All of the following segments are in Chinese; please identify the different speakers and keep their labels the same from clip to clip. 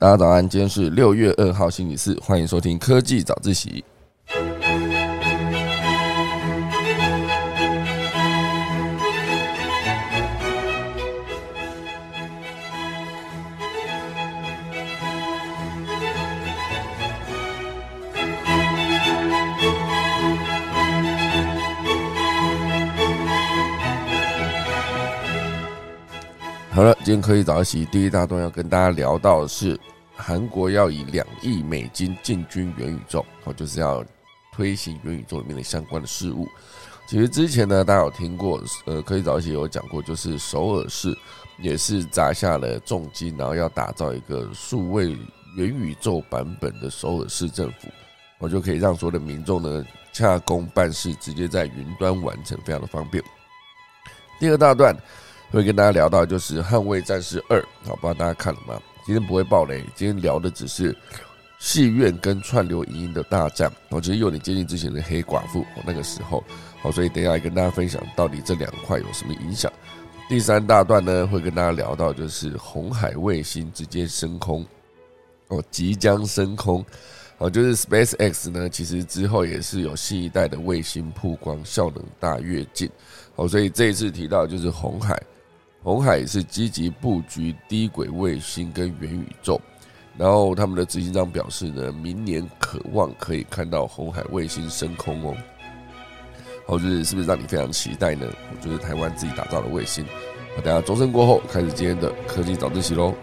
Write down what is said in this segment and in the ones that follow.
Speaker 1: 大家早安，今天是六月二号星期四，欢迎收听科技早自习。好了，今天科技早自习第一大段要跟大家聊到的是。韩国要以两亿美金进军元宇宙，哦，就是要推行元宇宙里面的相关的事物。其实之前呢，大家有听过，呃，可以早一些有讲过，就是首尔市也是砸下了重金，然后要打造一个数位元宇宙版本的首尔市政府，我就可以让所有的民众呢洽公办事，直接在云端完成，非常的方便。第二大段会跟大家聊到就是《捍卫战士二》，好，不知道大家看了吗？今天不会爆雷，今天聊的只是戏院跟串流影音的大战。我觉得有点接近之前的黑寡妇那个时候，好，所以等一下跟大家分享到底这两块有什么影响。第三大段呢，会跟大家聊到就是红海卫星直接升空，哦，即将升空，哦，就是 Space X 呢，其实之后也是有新一代的卫星曝光，效能大跃进，哦，所以这一次提到就是红海。红海是积极布局低轨卫星跟元宇宙，然后他们的执行长表示呢，明年渴望可以看到红海卫星升空哦。好，就是是不是让你非常期待呢？就是台湾自己打造的卫星。好，等下钟声过后，开始今天的科技早自习喽。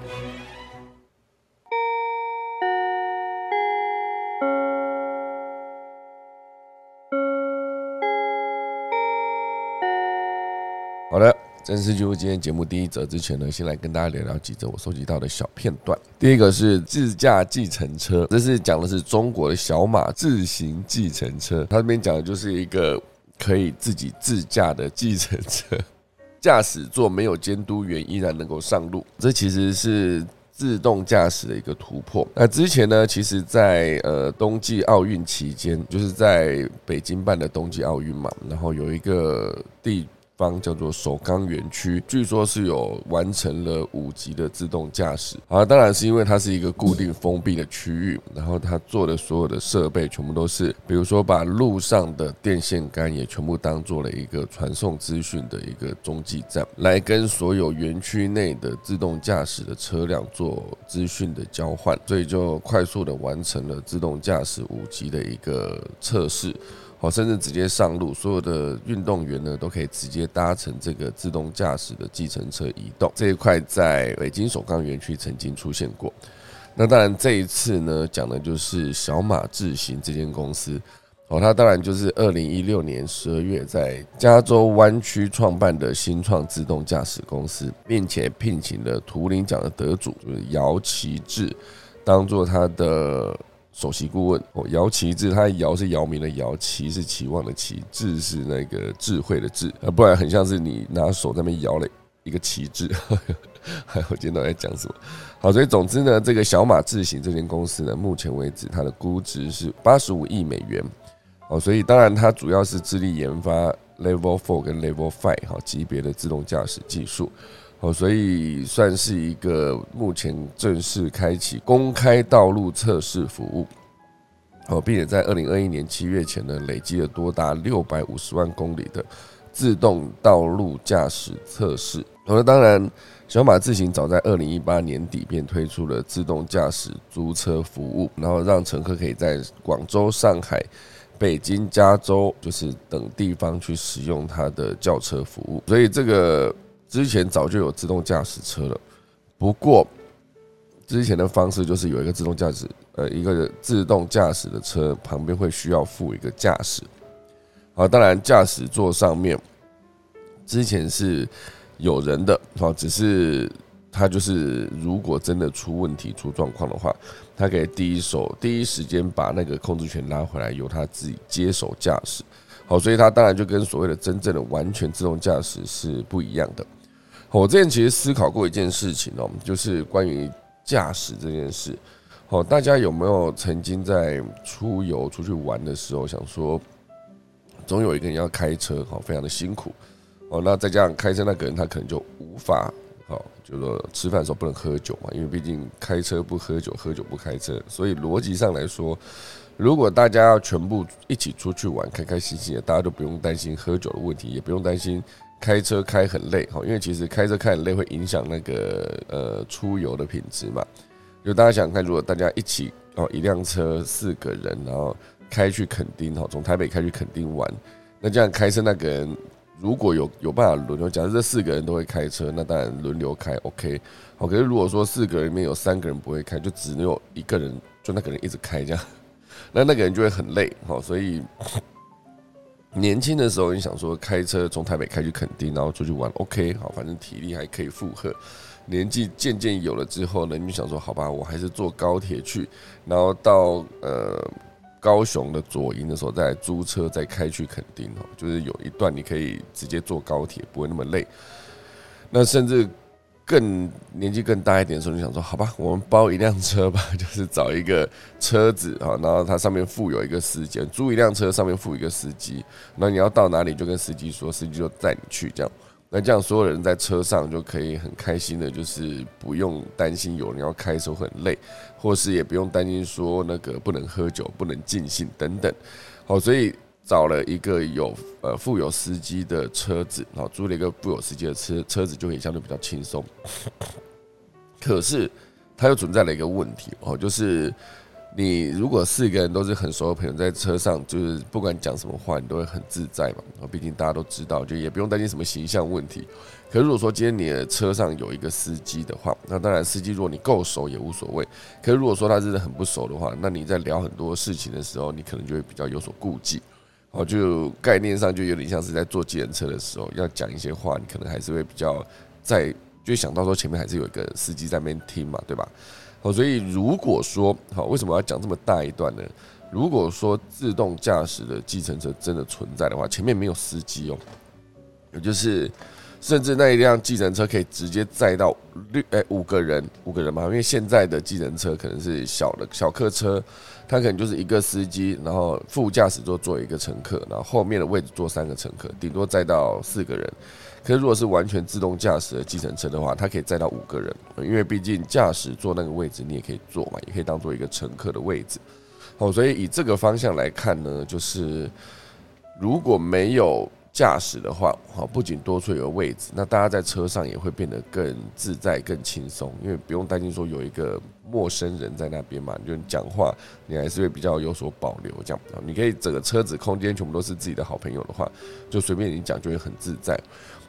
Speaker 1: 好的。正式进入今天节目第一则之前呢，先来跟大家聊聊几则我收集到的小片段。第一个是自驾计程车，这是讲的是中国的小马自行计程车。它这边讲的就是一个可以自己自驾的计程车，驾驶座没有监督员依然能够上路。这其实是自动驾驶的一个突破。那之前呢，其实，在呃冬季奥运期间，就是在北京办的冬季奥运嘛，然后有一个地。方叫做首钢园区，据说是有完成了五级的自动驾驶。啊，当然是因为它是一个固定封闭的区域，然后它做的所有的设备全部都是，比如说把路上的电线杆也全部当做了一个传送资讯的一个中继站，来跟所有园区内的自动驾驶的车辆做资讯的交换，所以就快速的完成了自动驾驶五级的一个测试。好，甚至直接上路，所有的运动员呢都可以直接搭乘这个自动驾驶的计程车移动。这一块在北京首钢园区曾经出现过。那当然，这一次呢讲的就是小马智行这间公司。哦，它当然就是二零一六年十二月在加州湾区创办的新创自动驾驶公司，并且聘请了图灵奖的得主就是姚奇志当做他的。首席顾问哦，姚奇智，他姚是姚明的姚，旗是期望的奇，智是那个智慧的智，啊，不然很像是你拿手在那边摇了一个旗帜。还有今天在讲什么？好，所以总之呢，这个小马智行这间公司呢，目前为止它的估值是八十五亿美元。哦，所以当然它主要是致力研发 Level Four 跟 Level Five 好级别的自动驾驶技术。哦，所以算是一个目前正式开启公开道路测试服务，哦，并且在二零二一年七月前呢，累积了多达六百五十万公里的自动道路驾驶测试。那当然，小马自行早在二零一八年底便推出了自动驾驶租车服务，然后让乘客可以在广州、上海、北京、加州就是等地方去使用它的轿车服务。所以这个。之前早就有自动驾驶车了，不过之前的方式就是有一个自动驾驶，呃，一个自动驾驶的车旁边会需要附一个驾驶，啊，当然驾驶座上面之前是有人的，啊，只是他就是如果真的出问题、出状况的话，他可以第一手、第一时间把那个控制权拉回来，由他自己接手驾驶，好，所以他当然就跟所谓的真正的完全自动驾驶是不一样的。我之前其实思考过一件事情哦，就是关于驾驶这件事。好，大家有没有曾经在出游出去玩的时候，想说总有一个人要开车，好，非常的辛苦哦。那再加上开车那个人，他可能就无法好，就说吃饭的时候不能喝酒嘛，因为毕竟开车不喝酒，喝酒不开车，所以逻辑上来说，如果大家要全部一起出去玩，开开心心的，大家都不用担心喝酒的问题，也不用担心开车开很累哈，因为其实开车开很累会影响那个呃出游的品质嘛。就大家想看，如果大家一起哦一辆车四个人，然后开去垦丁哈，从台北开去垦丁玩。那这样开车那个人如果有有办法轮流，假设这四个人都会开车，那当然轮流开 OK。好，可是如果说四个人里面有三个人不会开，就只有一个人，就那个人一直开这样，那那个人就会很累。好，所以年轻的时候你想说开车从台北开去垦丁，然后出去玩 OK。好，反正体力还可以负荷。年纪渐渐有了之后呢，你想说好吧，我还是坐高铁去，然后到呃。高雄的左营的时候，再租车再开去垦丁哦，就是有一段你可以直接坐高铁，不会那么累。那甚至更年纪更大一点的时候，你想说好吧，我们包一辆车吧，就是找一个车子啊，然后它上面附有一个司机，租一辆车上面附一个司机，那你要到哪里就跟司机说，司机就载你去这样。那这样所有人在车上就可以很开心的，就是不用担心有人要开车很累，或是也不用担心说那个不能喝酒、不能尽兴等等。好，所以找了一个有呃富有司机的车子，然后租了一个富有司机的车车子，就可以相对比较轻松。可是它又存在了一个问题哦，就是。你如果四个人都是很熟的朋友，在车上就是不管讲什么话，你都会很自在嘛。啊，毕竟大家都知道，就也不用担心什么形象问题。可如果说今天你的车上有一个司机的话，那当然司机如果你够熟也无所谓。可是如果说他真的很不熟的话，那你在聊很多事情的时候，你可能就会比较有所顾忌。哦，就概念上就有点像是在坐计程车的时候要讲一些话，你可能还是会比较在，就想到说前面还是有一个司机在那边听嘛，对吧？哦，所以如果说好，为什么要讲这么大一段呢？如果说自动驾驶的计程车真的存在的话，前面没有司机哦，也就是甚至那一辆计程车可以直接载到六哎五个人五个人嘛，因为现在的计程车可能是小的小客车，它可能就是一个司机，然后副驾驶座坐一个乘客，然后后面的位置坐三个乘客，顶多载到四个人。可是，如果是完全自动驾驶的计程车的话，它可以载到五个人，因为毕竟驾驶座那个位置你也可以坐嘛，也可以当做一个乘客的位置。好，所以以这个方向来看呢，就是如果没有驾驶的话，好，不仅多出一个位置，那大家在车上也会变得更自在、更轻松，因为不用担心说有一个陌生人在那边嘛，就讲话你还是会比较有所保留。这样，你可以整个车子空间全部都是自己的好朋友的话，就随便你讲就会很自在。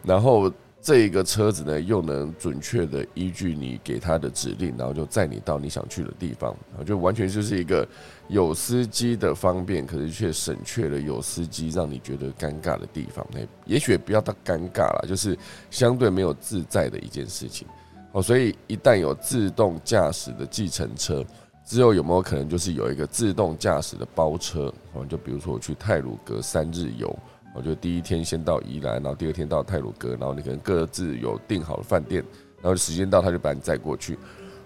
Speaker 1: 然后这一个车子呢，又能准确的依据你给他的指令，然后就载你到你想去的地方，啊，就完全就是一个有司机的方便，可是却省却了有司机让你觉得尴尬的地方。那也许不要到尴尬了，就是相对没有自在的一件事情。好，所以一旦有自动驾驶的计程车之后，有没有可能就是有一个自动驾驶的包车？啊，就比如说我去泰鲁阁三日游。我就第一天先到宜兰，然后第二天到泰鲁阁，然后你可能各自有订好的饭店，然后时间到他就把你载过去，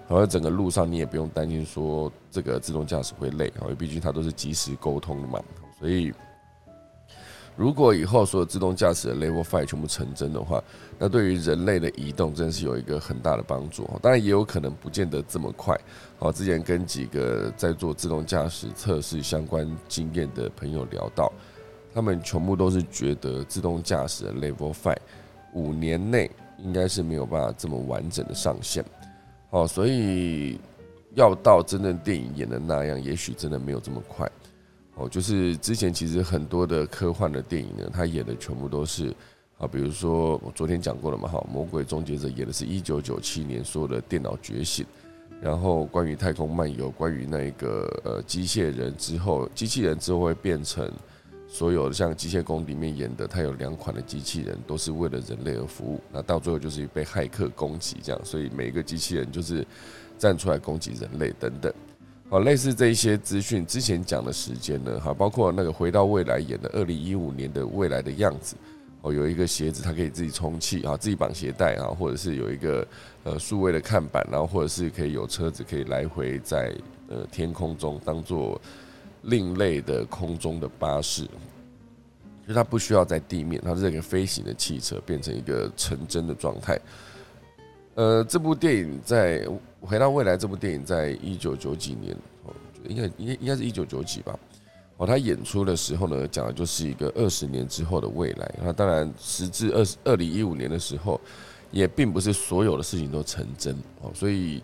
Speaker 1: 然后整个路上你也不用担心说这个自动驾驶会累，因为毕竟它都是即时沟通的嘛。所以如果以后所有自动驾驶的 Level Five 全部成真的话，那对于人类的移动真的是有一个很大的帮助。当然也有可能不见得这么快。好，之前跟几个在做自动驾驶测试相关经验的朋友聊到。他们全部都是觉得自动驾驶的 Level Five 五年内应该是没有办法这么完整的上线，哦，所以要到真正电影演的那样，也许真的没有这么快，哦，就是之前其实很多的科幻的电影呢，他演的全部都是啊，比如说我昨天讲过了嘛，哈，《魔鬼终结者》演的是一九九七年所有的电脑觉醒，然后关于太空漫游，关于那个呃机械人之后，机器人之后会变成。所有像《机械工》里面演的，它有两款的机器人，都是为了人类而服务。那到最后就是被骇客攻击，这样，所以每一个机器人就是站出来攻击人类等等。好，类似这一些资讯，之前讲的时间呢，哈，包括那个回到未来演的二零一五年的未来的样子，哦，有一个鞋子它可以自己充气啊，自己绑鞋带啊，或者是有一个呃数位的看板，然后或者是可以有车子可以来回在呃天空中当做。另类的空中的巴士，就它不需要在地面，它是一个飞行的汽车，变成一个成真的状态。呃，这部电影在《回到未来》这部电影在一九九几年，哦，应该应该应该是一九九几吧。哦，他演出的时候呢，讲的就是一个二十年之后的未来。那当然，时至二二零一五年的时候，也并不是所有的事情都成真哦。所以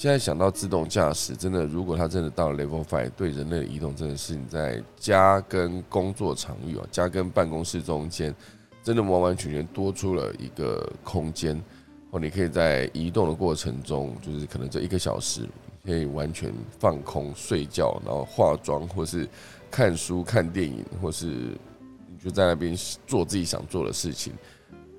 Speaker 1: 现在想到自动驾驶，真的，如果它真的到了 Level Five，对人类的移动，真的是你在家跟工作场域啊，家跟办公室中间，真的完完全全多出了一个空间。哦，你可以在移动的过程中，就是可能这一个小时，可以完全放空睡觉，然后化妆，或是看书、看电影，或是你就在那边做自己想做的事情，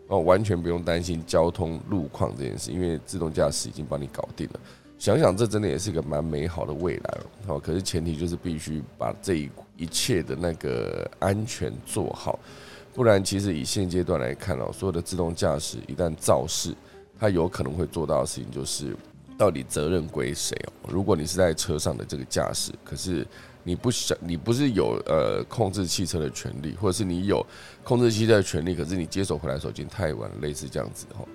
Speaker 1: 哦，完全不用担心交通路况这件事，因为自动驾驶已经帮你搞定了。想想这真的也是一个蛮美好的未来了。好，可是前提就是必须把这一一切的那个安全做好，不然其实以现阶段来看哦，所有的自动驾驶一旦肇事，它有可能会做到的事情就是，到底责任归谁哦？如果你是在车上的这个驾驶，可是你不想，你不是有呃控制汽车的权利，或者是你有控制汽车的权利，可是你接手回来的时候已经太晚了，类似这样子哈。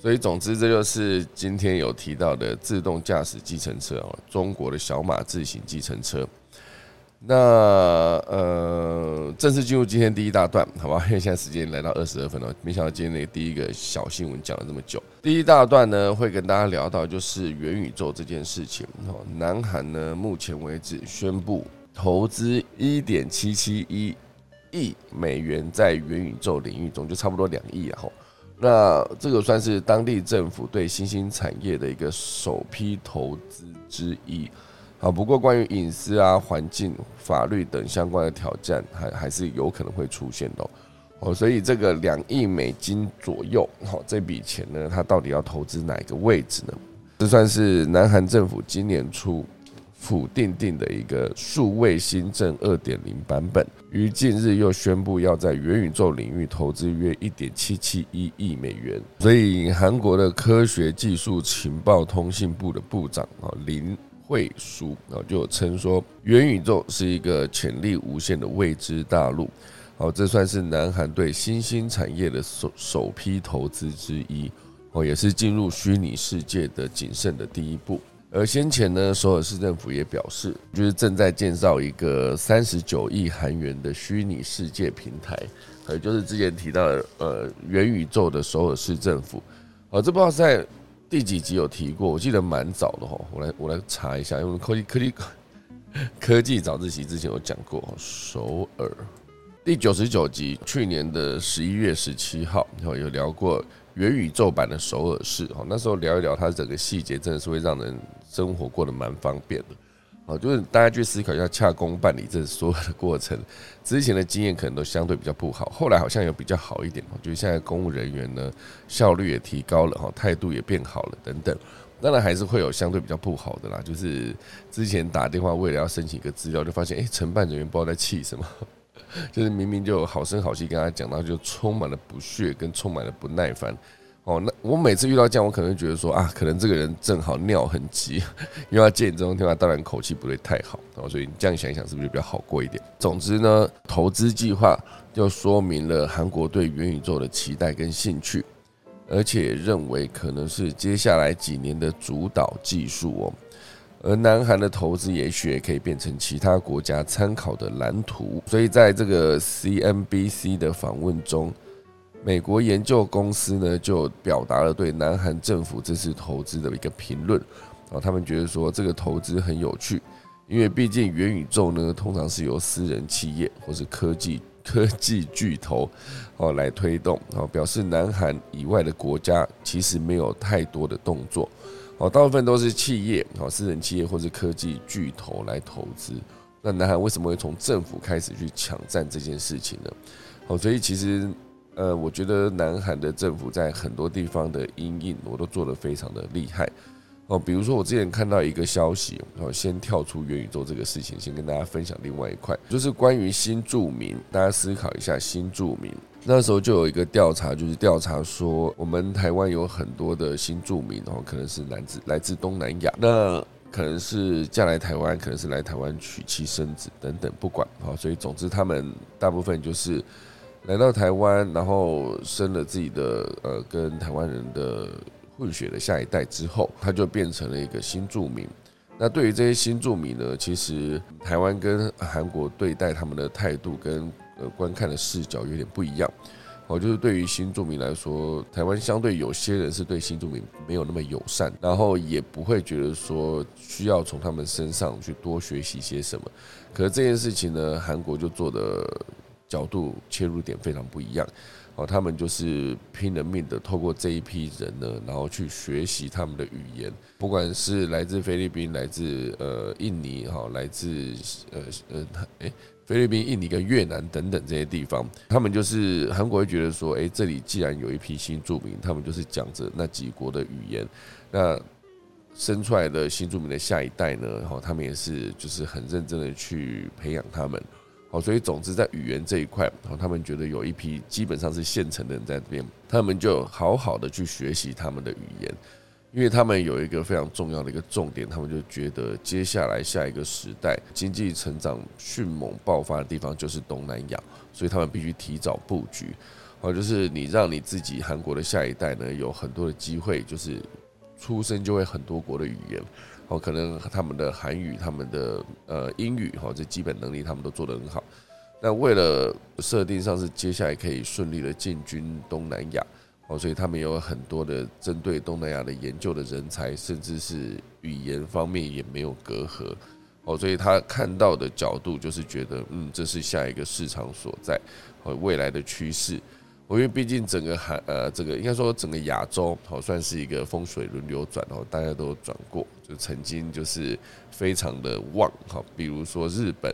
Speaker 1: 所以总之，这就是今天有提到的自动驾驶计程车哦，中国的小马自行计程车。那呃，正式进入今天第一大段，好吧？因为现在时间来到二十二分了，没想到今天那个第一个小新闻讲了这么久。第一大段呢，会跟大家聊到就是元宇宙这件事情。哦，南韩呢，目前为止宣布投资一点七七一亿美元在元宇宙领域中，就差不多两亿啊。那这个算是当地政府对新兴产业的一个首批投资之一。好，不过关于隐私啊、环境、法律等相关的挑战，还还是有可能会出现的哦。所以这个两亿美金左右，好，这笔钱呢，它到底要投资哪个位置呢？这算是南韩政府今年初府定定的一个数位新政二点零版本，于近日又宣布要在元宇宙领域投资约一点七七一亿美元。所以韩国的科学技术情报通信部的部长啊林。惠书啊，就称说元宇宙是一个潜力无限的未知大陆。好，这算是南韩对新兴产业的首首批投资之一哦，也是进入虚拟世界的谨慎的第一步。而先前呢，首尔市政府也表示，就是正在建造一个三十九亿韩元的虚拟世界平台，也就是之前提到的呃元宇宙的首尔市政府。哦，这不知道在。第几集有提过？我记得蛮早的哈，我来我来查一下，因为科技科技 科技早自习之前有讲过首尔第九十九集，去年的十一月十七号，然后有聊过元宇宙版的首尔市哈，那时候聊一聊它整个细节，真的是会让人生活过得蛮方便的。哦，就是大家去思考一下洽公办理这所有的过程，之前的经验可能都相对比较不好，后来好像有比较好一点。就是现在公务人员呢效率也提高了哈，态度也变好了等等。当然还是会有相对比较不好的啦，就是之前打电话为了要申请一个资料，就发现哎，承办人员不知道在气什么，就是明明就好声好气跟他讲到，就充满了不屑跟充满了不耐烦。哦，那我每次遇到这样，我可能觉得说啊，可能这个人正好尿很急，因为要见这种电话，当然口气不会太好，哦，所以你这样想一想，是不是就比较好过一点？总之呢，投资计划就说明了韩国对元宇宙的期待跟兴趣，而且认为可能是接下来几年的主导技术哦。而南韩的投资也许也可以变成其他国家参考的蓝图。所以在这个 CNBC 的访问中。美国研究公司呢，就表达了对南韩政府这次投资的一个评论啊，他们觉得说这个投资很有趣，因为毕竟元宇宙呢，通常是由私人企业或是科技科技巨头哦来推动啊，表示南韩以外的国家其实没有太多的动作哦，大部分都是企业哦，私人企业或是科技巨头来投资。那南韩为什么会从政府开始去抢占这件事情呢？哦，所以其实。呃，我觉得南韩的政府在很多地方的阴影，我都做得非常的厉害哦。比如说，我之前看到一个消息，哦，先跳出元宇宙这个事情，先跟大家分享另外一块，就是关于新住民。大家思考一下，新住民那时候就有一个调查，就是调查说，我们台湾有很多的新住民，然后可能是来自来自东南亚，那可能是嫁来台湾，可能是来台湾娶妻生子等等，不管啊。所以总之，他们大部分就是。来到台湾，然后生了自己的呃跟台湾人的混血的下一代之后，他就变成了一个新住民。那对于这些新住民呢，其实台湾跟韩国对待他们的态度跟呃观看的视角有点不一样。哦，就是对于新住民来说，台湾相对有些人是对新住民没有那么友善，然后也不会觉得说需要从他们身上去多学习些什么。可是这件事情呢，韩国就做的角度切入点非常不一样。哦，他们就是拼了命的透过这一批人呢，然后去学习他们的语言，不管是来自菲律宾、来自呃印尼哈、来自呃呃诶菲律宾、印尼跟越南等等这些地方，他们就是韩国会觉得说，诶，这里既然有一批新住民，他们就是讲着那几国的语言，那生出来的新住民的下一代呢，然后他们也是就是很认真的去培养他们。好，所以总之在语言这一块，哦，他们觉得有一批基本上是现成的人在这边，他们就好好的去学习他们的语言，因为他们有一个非常重要的一个重点，他们就觉得接下来下一个时代经济成长迅猛爆发的地方就是东南亚，所以他们必须提早布局。好，就是你让你自己韩国的下一代呢有很多的机会，就是出生就会很多国的语言。哦，可能他们的韩语、他们的呃英语，哈，这基本能力他们都做得很好。那为了设定上是接下来可以顺利的进军东南亚，哦，所以他们有很多的针对东南亚的研究的人才，甚至是语言方面也没有隔阂。哦，所以他看到的角度就是觉得，嗯，这是下一个市场所在和未来的趋势。我因为毕竟整个韩呃，这个应该说整个亚洲，好算是一个风水轮流转哦，大家都转过，就曾经就是非常的旺哈，比如说日本，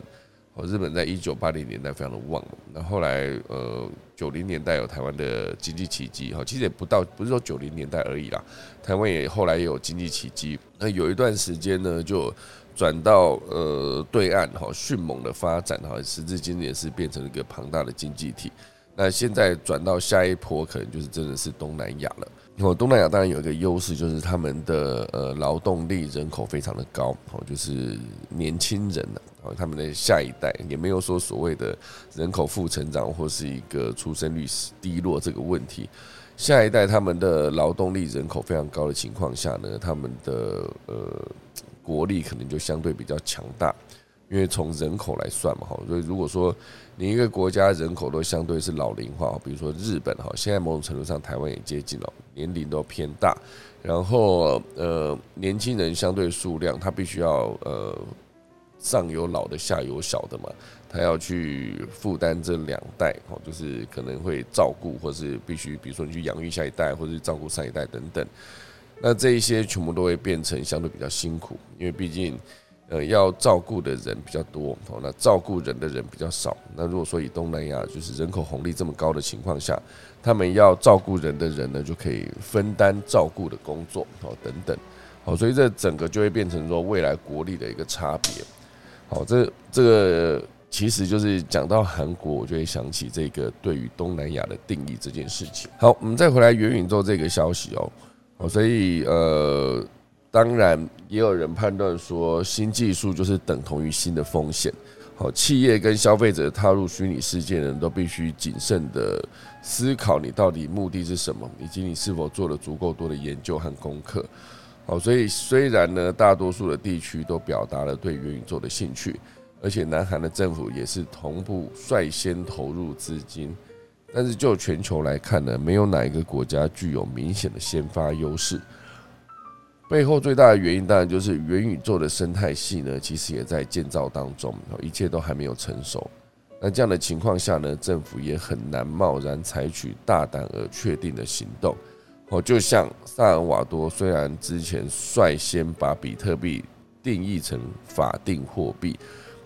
Speaker 1: 哦，日本在一九八零年代非常的旺，那后来呃九零年代有台湾的经济奇迹哈，其实也不到不是说九零年代而已啦，台湾也后来也有经济奇迹，那有一段时间呢就转到呃对岸哈，迅猛的发展哈，时至今日也是变成一个庞大的经济体。那现在转到下一波，可能就是真的是东南亚了。因为东南亚当然有一个优势，就是他们的呃劳动力人口非常的高，哦，就是年轻人呢，哦，他们的下一代也没有说所谓的人口负成长或是一个出生率低落这个问题。下一代他们的劳动力人口非常高的情况下呢，他们的呃国力可能就相对比较强大。因为从人口来算嘛，哈，所以如果说你一个国家人口都相对是老龄化，比如说日本哈，现在某种程度上台湾也接近了，年龄都偏大，然后呃年轻人相对数量，他必须要呃上有老的下有小的嘛，他要去负担这两代，哦，就是可能会照顾，或是必须比如说你去养育下一代，或者是照顾上一代等等，那这一些全部都会变成相对比较辛苦，因为毕竟。呃，要照顾的人比较多，哦，那照顾人的人比较少。那如果说以东南亚就是人口红利这么高的情况下，他们要照顾人的人呢，就可以分担照顾的工作，哦，等等，好，所以这整个就会变成说未来国力的一个差别。好，这这个其实就是讲到韩国，我就会想起这个对于东南亚的定义这件事情。好，我们再回来元宇宙这个消息哦，哦，所以呃。当然，也有人判断说，新技术就是等同于新的风险。好，企业跟消费者踏入虚拟世界人，都必须谨慎的思考，你到底目的是什么，以及你是否做了足够多的研究和功课。好，所以虽然呢，大多数的地区都表达了对元宇宙的兴趣，而且南韩的政府也是同步率先投入资金，但是就全球来看呢，没有哪一个国家具有明显的先发优势。背后最大的原因，当然就是元宇宙的生态系呢，其实也在建造当中，一切都还没有成熟。那这样的情况下呢，政府也很难贸然采取大胆而确定的行动。哦，就像萨尔瓦多，虽然之前率先把比特币定义成法定货币，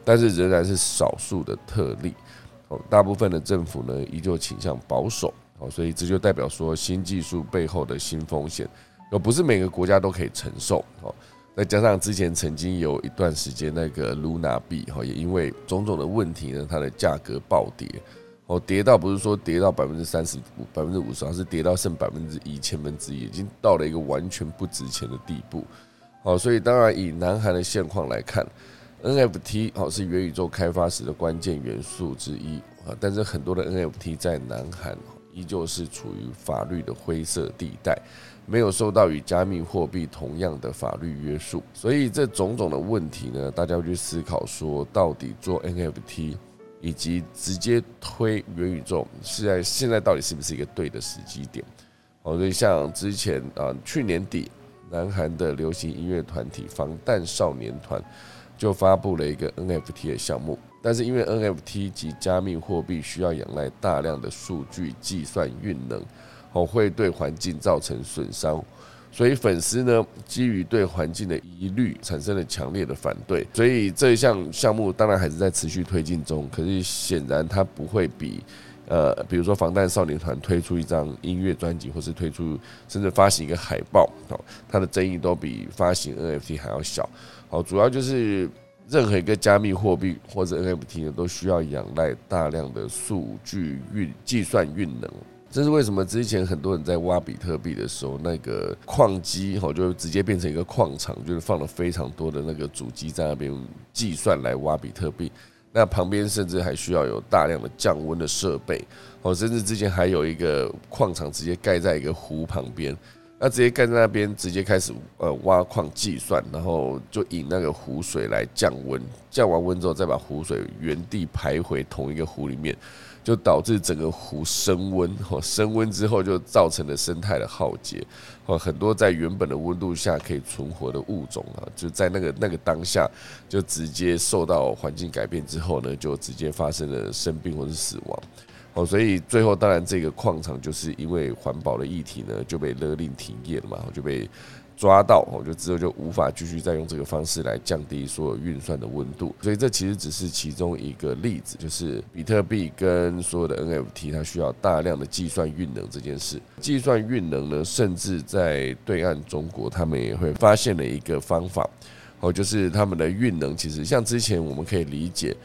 Speaker 1: 但是仍然是少数的特例。哦，大部分的政府呢，依旧倾向保守。哦，所以这就代表说，新技术背后的新风险。而不是每个国家都可以承受哦，再加上之前曾经有一段时间那个 Luna 币哈，也因为种种的问题呢，它的价格暴跌哦，跌到不是说跌到百分之三十五、百分之五十，而是跌到剩百分之一千分之一，已经到了一个完全不值钱的地步。好，所以当然以南韩的现况来看，NFT 好是元宇宙开发时的关键元素之一啊，但是很多的 NFT 在南韩依旧是处于法律的灰色地带。没有受到与加密货币同样的法律约束。所以这种种的问题呢，大家会去思考说，到底做 NFT 以及直接推元宇宙，是在现在到底是不是一个对的时机点？哦，所以像之前啊，去年底，南韩的流行音乐团体防弹少年团就发布了一个 NFT 的项目，但是因为 NFT 及加密货币需要仰赖大量的数据计算运能，哦，会对环境造成损伤，所以粉丝呢，基于对环境的疑虑，产生了强烈的反对，所以这一项项目当然还是在持续推进中，可是显然它不会比。呃，比如说防弹少年团推出一张音乐专辑，或是推出甚至发行一个海报，哦，它的争议都比发行 NFT 还要小。好，主要就是任何一个加密货币或者 NFT 呢，都需要仰赖大量的数据运计算运能。这是为什么？之前很多人在挖比特币的时候，那个矿机哈就直接变成一个矿场，就是放了非常多的那个主机在那边计算来挖比特币。那旁边甚至还需要有大量的降温的设备，哦，甚至之前还有一个矿场直接盖在一个湖旁边，那直接盖在那边，直接开始呃挖矿计算，然后就引那个湖水来降温，降完温之后再把湖水原地排回同一个湖里面。就导致整个湖升温，哦，升温之后就造成了生态的浩劫，哦，很多在原本的温度下可以存活的物种啊，就在那个那个当下就直接受到环境改变之后呢，就直接发生了生病或是死亡，哦，所以最后当然这个矿场就是因为环保的议题呢就被勒令停业了嘛，就被。抓到我就之后就无法继续再用这个方式来降低所有运算的温度，所以这其实只是其中一个例子，就是比特币跟所有的 NFT 它需要大量的计算运能这件事。计算运能呢，甚至在对岸中国，他们也会发现了一个方法，哦，就是他们的运能其实像之前我们可以理解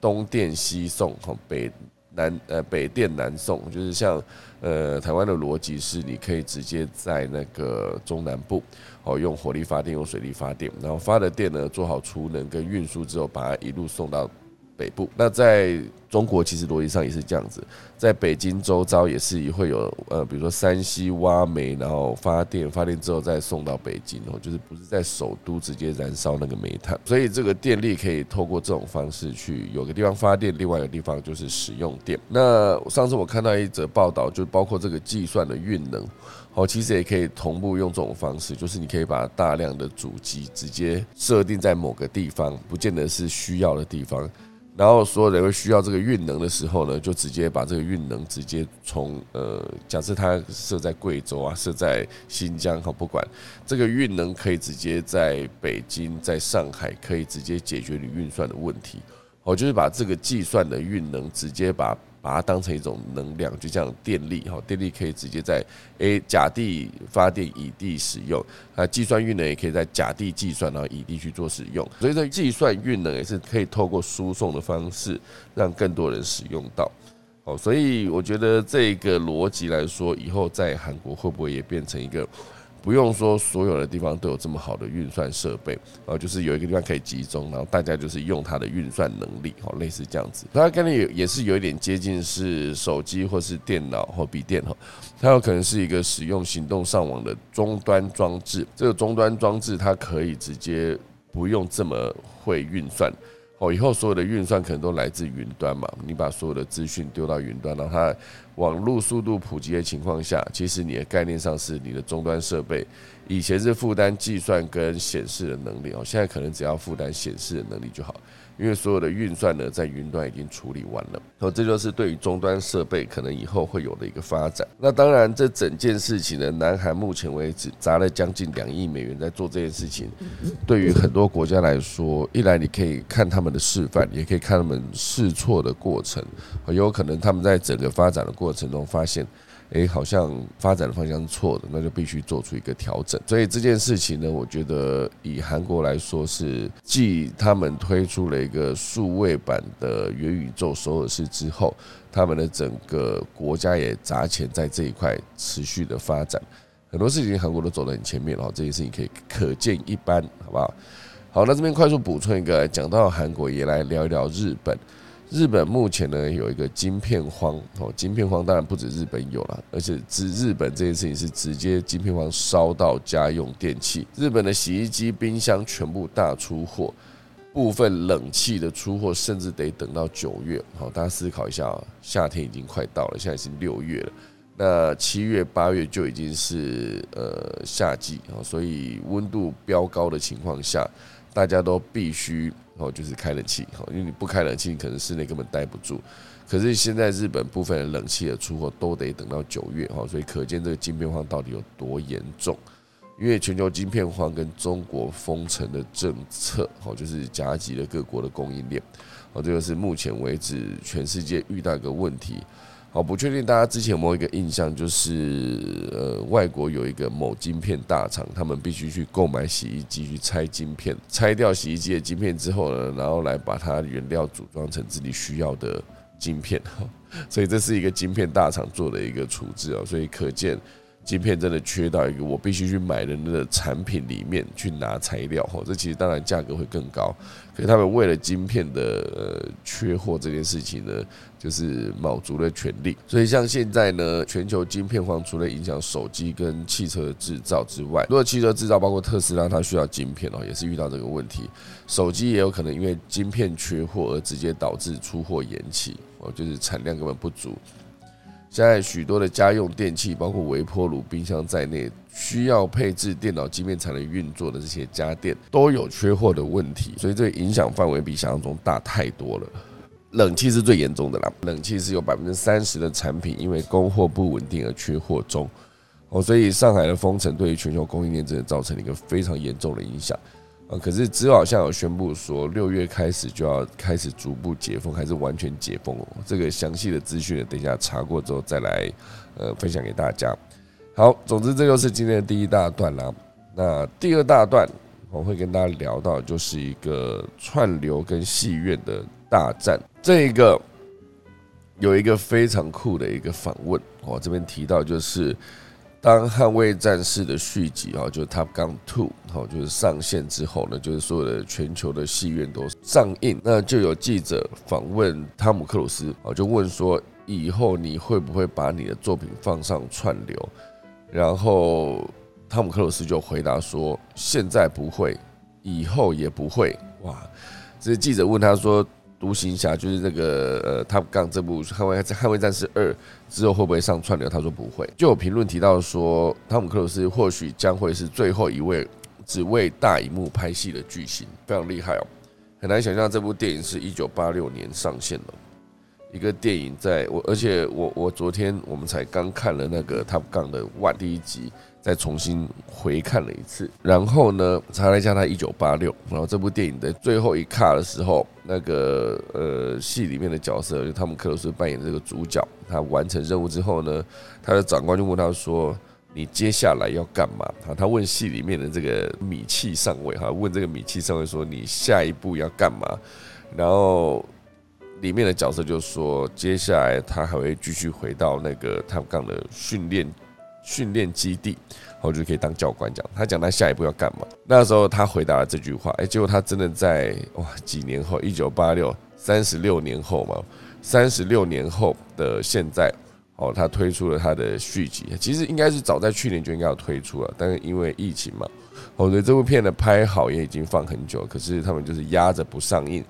Speaker 1: 东电西送，哈北。南呃北电南送，就是像呃台湾的逻辑是，你可以直接在那个中南部哦用火力发电，用水力发电，然后发的电呢做好储能跟运输之后，把它一路送到。北部，那在中国其实逻辑上也是这样子，在北京周遭也是会有呃，比如说山西挖煤，然后发电，发电之后再送到北京哦，就是不是在首都直接燃烧那个煤炭，所以这个电力可以透过这种方式去有个地方发电，另外一个地方就是使用电。那上次我看到一则报道，就包括这个计算的运能，哦，其实也可以同步用这种方式，就是你可以把大量的主机直接设定在某个地方，不见得是需要的地方。然后所有人会需要这个运能的时候呢，就直接把这个运能直接从呃，假设它设在贵州啊，设在新疆，好不管这个运能可以直接在北京、在上海可以直接解决你运算的问题。我就是把这个计算的运能直接把。把它当成一种能量，就像电力哈，电力可以直接在 A 甲地发电，乙地使用。啊，计算运能也可以在甲地计算，然后乙地去做使用。所以这计算运能也是可以透过输送的方式，让更多人使用到。哦，所以我觉得这个逻辑来说，以后在韩国会不会也变成一个？不用说，所有的地方都有这么好的运算设备，然后，就是有一个地方可以集中，然后大家就是用它的运算能力，哈，类似这样子。它跟你也也是有一点接近，是手机或是电脑或笔电，哈，它有可能是一个使用行动上网的终端装置。这个终端装置它可以直接不用这么会运算。哦，以后所有的运算可能都来自云端嘛？你把所有的资讯丢到云端，然后它网络速度普及的情况下，其实你的概念上是你的终端设备以前是负担计算跟显示的能力哦，现在可能只要负担显示的能力就好。因为所有的运算呢，在云端已经处理完了，哦，这就是对于终端设备可能以后会有的一个发展。那当然，这整件事情呢，南韩目前为止砸了将近两亿美元在做这件事情。对于很多国家来说，一来你可以看他们的示范，也可以看他们试错的过程，有可能他们在整个发展的过程中发现。诶，好像发展的方向是错的，那就必须做出一个调整。所以这件事情呢，我觉得以韩国来说，是继他们推出了一个数位版的元宇宙首尔市之后，他们的整个国家也砸钱在这一块持续的发展。很多事情韩国都走得很前面了，这件事情可以可见一斑，好不好？好，那这边快速补充一个，讲到韩国，也来聊一聊日本。日本目前呢有一个晶片荒哦，晶片荒当然不止日本有了，而且指日本这件事情是直接晶片荒烧到家用电器，日本的洗衣机、冰箱全部大出货，部分冷气的出货甚至得等到九月。好，大家思考一下啊，夏天已经快到了，现在已经六月了，那七月、八月就已经是呃夏季啊，所以温度飙高的情况下，大家都必须。然后，就是开冷气，哈，因为你不开冷气，你可能室内根本待不住。可是现在日本部分的冷气的出货都得等到九月，哈，所以可见这个晶片荒到底有多严重。因为全球晶片荒跟中国封城的政策，哦，就是夹击了各国的供应链，哦，这个是目前为止全世界遇到一个问题。好，不确定大家之前有没有一个印象，就是呃，外国有一个某晶片大厂，他们必须去购买洗衣机去拆晶片，拆掉洗衣机的晶片之后呢，然后来把它原料组装成自己需要的晶片 哈，所以这是一个晶片大厂做的一个处置啊，所以可见。晶片真的缺到一个，我必须去买的那个产品里面去拿材料哈，这其实当然价格会更高。可是他们为了晶片的呃缺货这件事情呢，就是卯足了全力。所以像现在呢，全球晶片荒除了影响手机跟汽车制造之外，如果汽车制造包括特斯拉，它需要晶片哦，也是遇到这个问题。手机也有可能因为晶片缺货而直接导致出货延期哦，就是产量根本不足。现在许多的家用电器，包括微波炉、冰箱在内，需要配置电脑晶片才能运作的这些家电，都有缺货的问题，所以这影响范围比想象中大太多了。冷气是最严重的啦，冷气是有百分之三十的产品因为供货不稳定而缺货中。哦，所以上海的封城对于全球供应链真的造成了一个非常严重的影响。啊，可是只好像有宣布说，六月开始就要开始逐步解封，还是完全解封哦？这个详细的资讯，等一下查过之后再来呃分享给大家。好，总之这就是今天的第一大段啦。那第二大段我会跟大家聊到，就是一个串流跟戏院的大战。这一个有一个非常酷的一个访问，我这边提到就是。当《捍卫战士》的续集啊，就是《Top Gun Two》好，就是上线之后呢，就是所有的全球的戏院都上映，那就有记者访问汤姆克鲁斯啊，就问说以后你会不会把你的作品放上串流？然后汤姆克鲁斯就回答说：现在不会，以后也不会。哇！这是记者问他说。独行侠就是那个呃，Top Gun 这部捍卫捍卫战士二之后会不会上串流？他说不会。就有评论提到说，汤姆克鲁斯或许将会是最后一位只为大荧幕拍戏的巨星，非常厉害哦。很难想象这部电影是一九八六年上线的一个电影，在我而且我我昨天我们才刚看了那个 Top Gun 的 One 第一集。再重新回看了一次，然后呢，查了一下他一九八六，然后这部电影的最后一卡的时候，那个呃戏里面的角色，就汤姆克鲁斯扮演这个主角，他完成任务之后呢，他的长官就问他说：“你接下来要干嘛？”啊，他问戏里面的这个米契上尉，哈，问这个米契上尉说：“你下一步要干嘛？”然后里面的角色就说：“接下来他还会继续回到那个他们杠的训练。”训练基地，后就可以当教官讲。他讲他下一步要干嘛？那时候他回答了这句话，哎，结果他真的在哇几年后，一九八六，三十六年后嘛，三十六年后的现在，哦，他推出了他的续集。其实应该是早在去年就应该要推出了，但是因为疫情嘛，哦，所以这部片的拍好也已经放很久，可是他们就是压着不上映。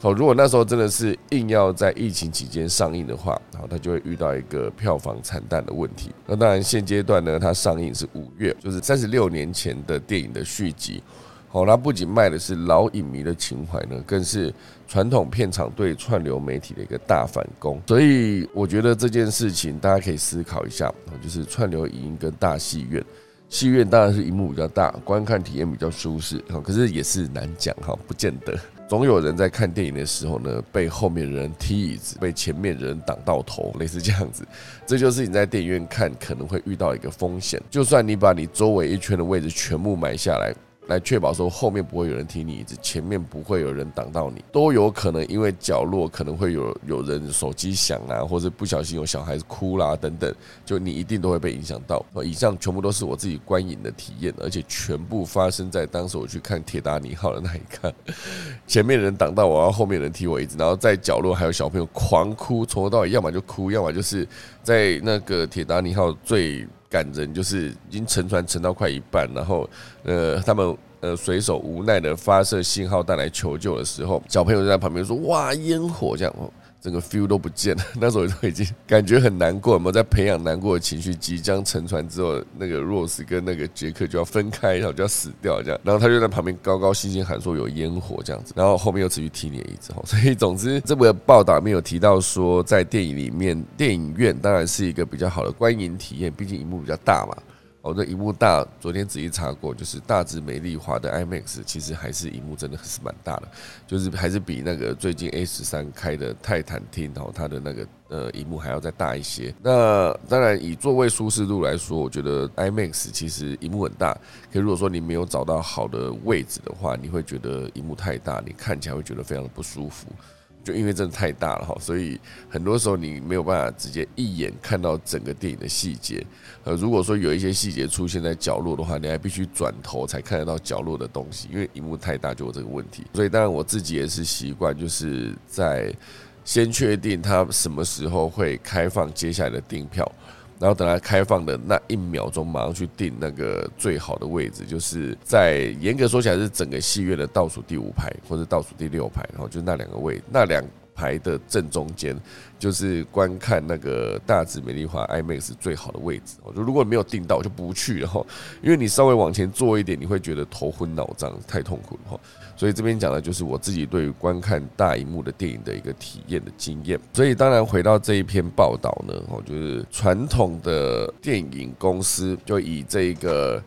Speaker 1: 好，如果那时候真的是硬要在疫情期间上映的话，好，他就会遇到一个票房惨淡的问题。那当然，现阶段呢，它上映是五月，就是三十六年前的电影的续集。好，它不仅卖的是老影迷的情怀呢，更是传统片场对串流媒体的一个大反攻。所以，我觉得这件事情大家可以思考一下，就是串流影音跟大戏院。戏院当然是荧幕比较大，观看体验比较舒适，哈，可是也是难讲，哈，不见得。总有人在看电影的时候呢，被后面人踢椅子，被前面人挡到头，类似这样子。这就是你在电影院看可能会遇到一个风险。就算你把你周围一圈的位置全部买下来，来确保说后面不会有人踢你椅子，前面不会有人挡到你，都有可能因为角落可能会有有人手机响啊，或者不小心有小孩子哭啦等等，就你一定都会被影响到。以上全部都是我自己观影的体验，而且全部发生在当时我去看铁达尼号的那一刻，前面人挡到我，然后后面人踢我椅子，然后在角落还有小朋友狂哭，从头到尾要么就哭，要么就是在那个铁达尼号最。感人就是已经沉船沉到快一半，然后呃，他们呃水手无奈的发射信号弹来求救的时候，小朋友就在旁边说：“哇，烟火这样。”整个 feel 都不见了，那时候就已经感觉很难过。有没有在培养难过的情绪？即将沉船之后，那个 Rose 跟那个杰克就要分开，然后就要死掉这样。然后他就在旁边高高兴兴喊说有烟火这样子。然后后面又持续踢你一子。所以总之，这部报道没有提到说，在电影里面，电影院当然是一个比较好的观影体验，毕竟荧幕比较大嘛。哦，这荧幕大，昨天仔细查过，就是大致美丽华的 IMAX，其实还是荧幕真的是蛮大的，就是还是比那个最近 A 十三开的泰坦厅，哦，它的那个呃荧幕还要再大一些。那当然以座位舒适度来说，我觉得 IMAX 其实荧幕很大，可如果说你没有找到好的位置的话，你会觉得荧幕太大，你看起来会觉得非常的不舒服。就因为真的太大了哈，所以很多时候你没有办法直接一眼看到整个电影的细节。呃，如果说有一些细节出现在角落的话，你还必须转头才看得到角落的东西，因为荧幕太大就有这个问题。所以当然我自己也是习惯，就是在先确定它什么时候会开放接下来的订票。然后等它开放的那一秒钟，马上去订那个最好的位置，就是在严格说起来是整个戏院的倒数第五排或者倒数第六排，然后就那两个位，那两排的正中间就是观看那个大紫美丽华 IMAX 最好的位置。我就如果没有订到，我就不去了哈，因为你稍微往前坐一点，你会觉得头昏脑胀，太痛苦了哈。所以这边讲的就是我自己对于观看大荧幕的电影的一个体验的经验。所以当然回到这一篇报道呢，哦，就是传统的电影公司就以这个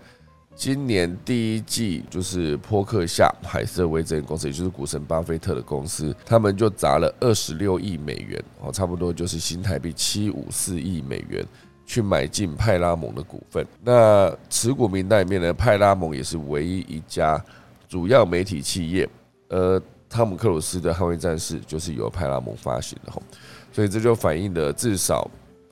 Speaker 1: 今年第一季就是坡克夏海瑟威这间公司，也就是股神巴菲特的公司，他们就砸了二十六亿美元，哦，差不多就是新台币七五四亿美元去买进派拉蒙的股份。那持股名单里面呢，派拉蒙也是唯一一家。主要媒体企业，呃，汤姆克鲁斯的《捍卫战士》就是由派拉蒙发行的吼，所以这就反映了至少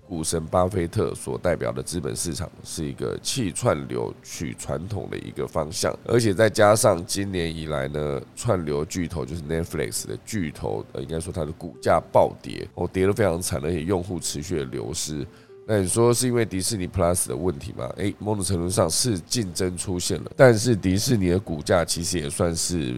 Speaker 1: 股神巴菲特所代表的资本市场是一个弃串流取传统的一个方向，而且再加上今年以来呢，串流巨头就是 Netflix 的巨头，呃，应该说它的股价暴跌，哦，跌得非常惨，而且用户持续的流失。那你说是因为迪士尼 Plus 的问题吗？诶，某种程度上是竞争出现了，但是迪士尼的股价其实也算是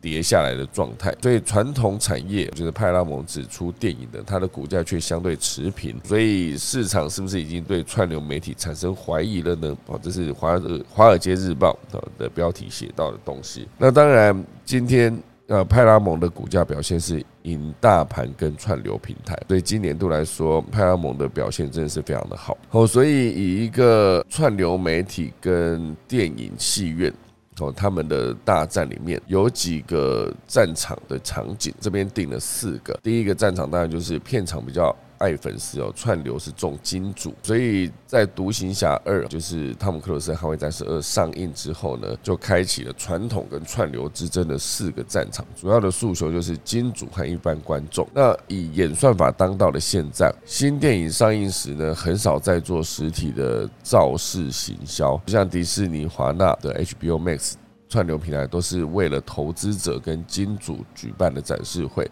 Speaker 1: 跌下来的状态。所以传统产业，就是派拉蒙只出电影的，它的股价却相对持平。所以市场是不是已经对串流媒体产生怀疑了呢？哦，这是华华尔街日报的标题写到的东西。那当然，今天。那，派拉蒙的股价表现是赢大盘跟串流平台，所以今年度来说，派拉蒙的表现真的是非常的好。哦，所以以一个串流媒体跟电影戏院哦，他们的大战里面有几个战场的场景，这边定了四个。第一个战场当然就是片场比较。爱粉丝哦，串流是重金主，所以在《独行侠二》就是汤姆克鲁斯《捍卫战士二》上映之后呢，就开启了传统跟串流之争的四个战场。主要的诉求就是金主和一般观众。那以演算法当道的现在，新电影上映时呢，很少在做实体的造势行销，不像迪士尼、华纳的 HBO Max 串流平台，都是为了投资者跟金主举办的展示会。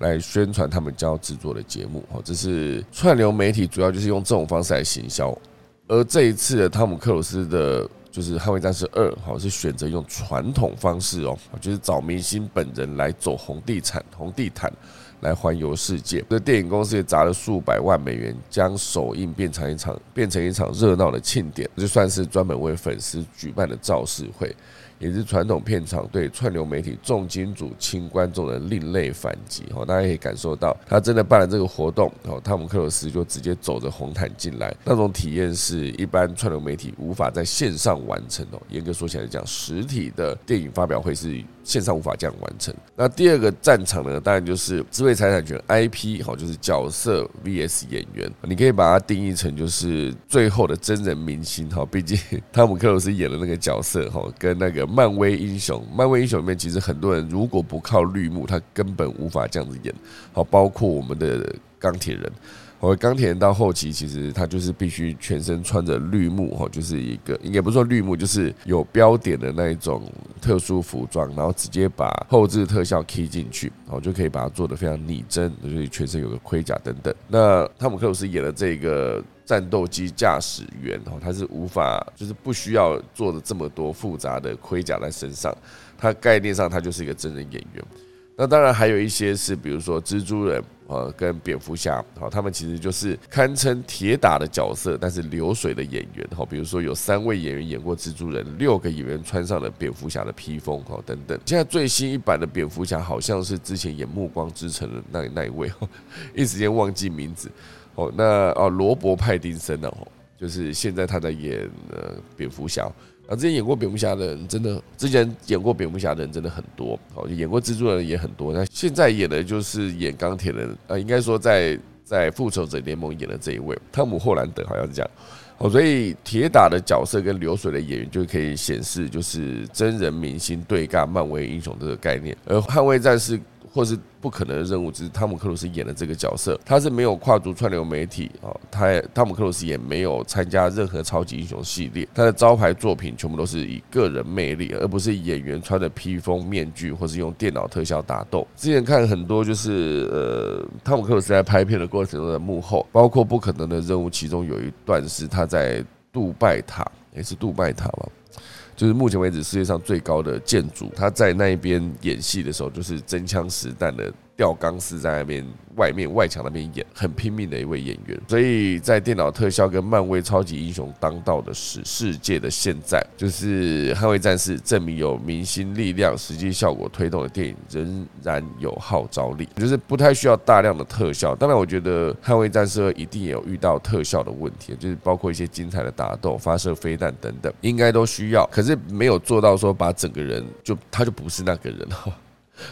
Speaker 1: 来宣传他们将要制作的节目，哦，这是串流媒体主要就是用这种方式来行销。而这一次的汤姆克鲁斯的，就是《捍卫战士二》，好是选择用传统方式哦，就是找明星本人来走红地毯，红地毯来环游世界。这电影公司也砸了数百万美元，将首映变成一场变成一场热闹的庆典，就算是专门为粉丝举办的造势会。也是传统片场对串流媒体重金主轻观众的另类反击哦，大家可以感受到，他真的办了这个活动哦，汤姆克鲁斯就直接走着红毯进来，那种体验是一般串流媒体无法在线上完成的。严格说起来讲，实体的电影发表会是线上无法这样完成。那第二个战场呢，当然就是智慧财产权 IP，好，就是角色 VS 演员，你可以把它定义成就是最后的真人明星，哈，毕竟 汤姆克鲁斯演的那个角色，哈，跟那个漫威英雄，漫威英雄里面其实很多人如果不靠绿幕，他根本无法这样子演，好，包括我们的钢铁人。我钢铁人到后期，其实他就是必须全身穿着绿幕哈，就是一个应该不说绿幕，就是有标点的那一种特殊服装，然后直接把后置特效 key 进去，然后就可以把它做的非常拟真，所以全身有个盔甲等等。那汤姆克鲁斯演的这个战斗机驾驶员哦，他是无法就是不需要做的这么多复杂的盔甲在身上，他概念上他就是一个真人演员。那当然还有一些是，比如说蜘蛛人呃跟蝙蝠侠，好，他们其实就是堪称铁打的角色，但是流水的演员，好，比如说有三位演员演过蜘蛛人，六个演员穿上了蝙蝠侠的披风，好，等等。现在最新一版的蝙蝠侠好像是之前演《暮光之城》的那那一位，一时间忘记名字。哦，那哦罗伯派丁森哦，就是现在他在演呃蝙蝠侠。啊，之前演过蝙蝠侠的人真的，之前演过蝙蝠侠的人真的很多，好，演过蜘蛛人也很多。那现在演的就是演钢铁人，呃，应该说在在复仇者联盟演的这一位汤姆霍兰德，好像是这样。哦，所以铁打的角色跟流水的演员就可以显示，就是真人明星对干漫威英雄这个概念，而捍卫战士。或是不可能的任务，只是汤姆克鲁斯演的这个角色，他是没有跨足串流媒体啊，他汤姆克鲁斯也没有参加任何超级英雄系列，他的招牌作品全部都是以个人魅力，而不是演员穿着披风面具，或是用电脑特效打斗。之前看很多就是呃，汤姆克鲁斯在拍片的过程中的幕后，包括不可能的任务，其中有一段是他在杜拜塔，也是杜拜塔嘛。就是目前为止世界上最高的建筑，他在那一边演戏的时候，就是真枪实弹的。吊钢丝在那边外面外墙那边演，很拼命的一位演员。所以在电脑特效跟漫威超级英雄当道的世世界的现在，就是捍卫战士证明有明星力量、实际效果推动的电影仍然有号召力，就是不太需要大量的特效。当然，我觉得捍卫战士一定也有遇到特效的问题，就是包括一些精彩的打斗、发射飞弹等等，应该都需要。可是没有做到说把整个人就他就不是那个人哈。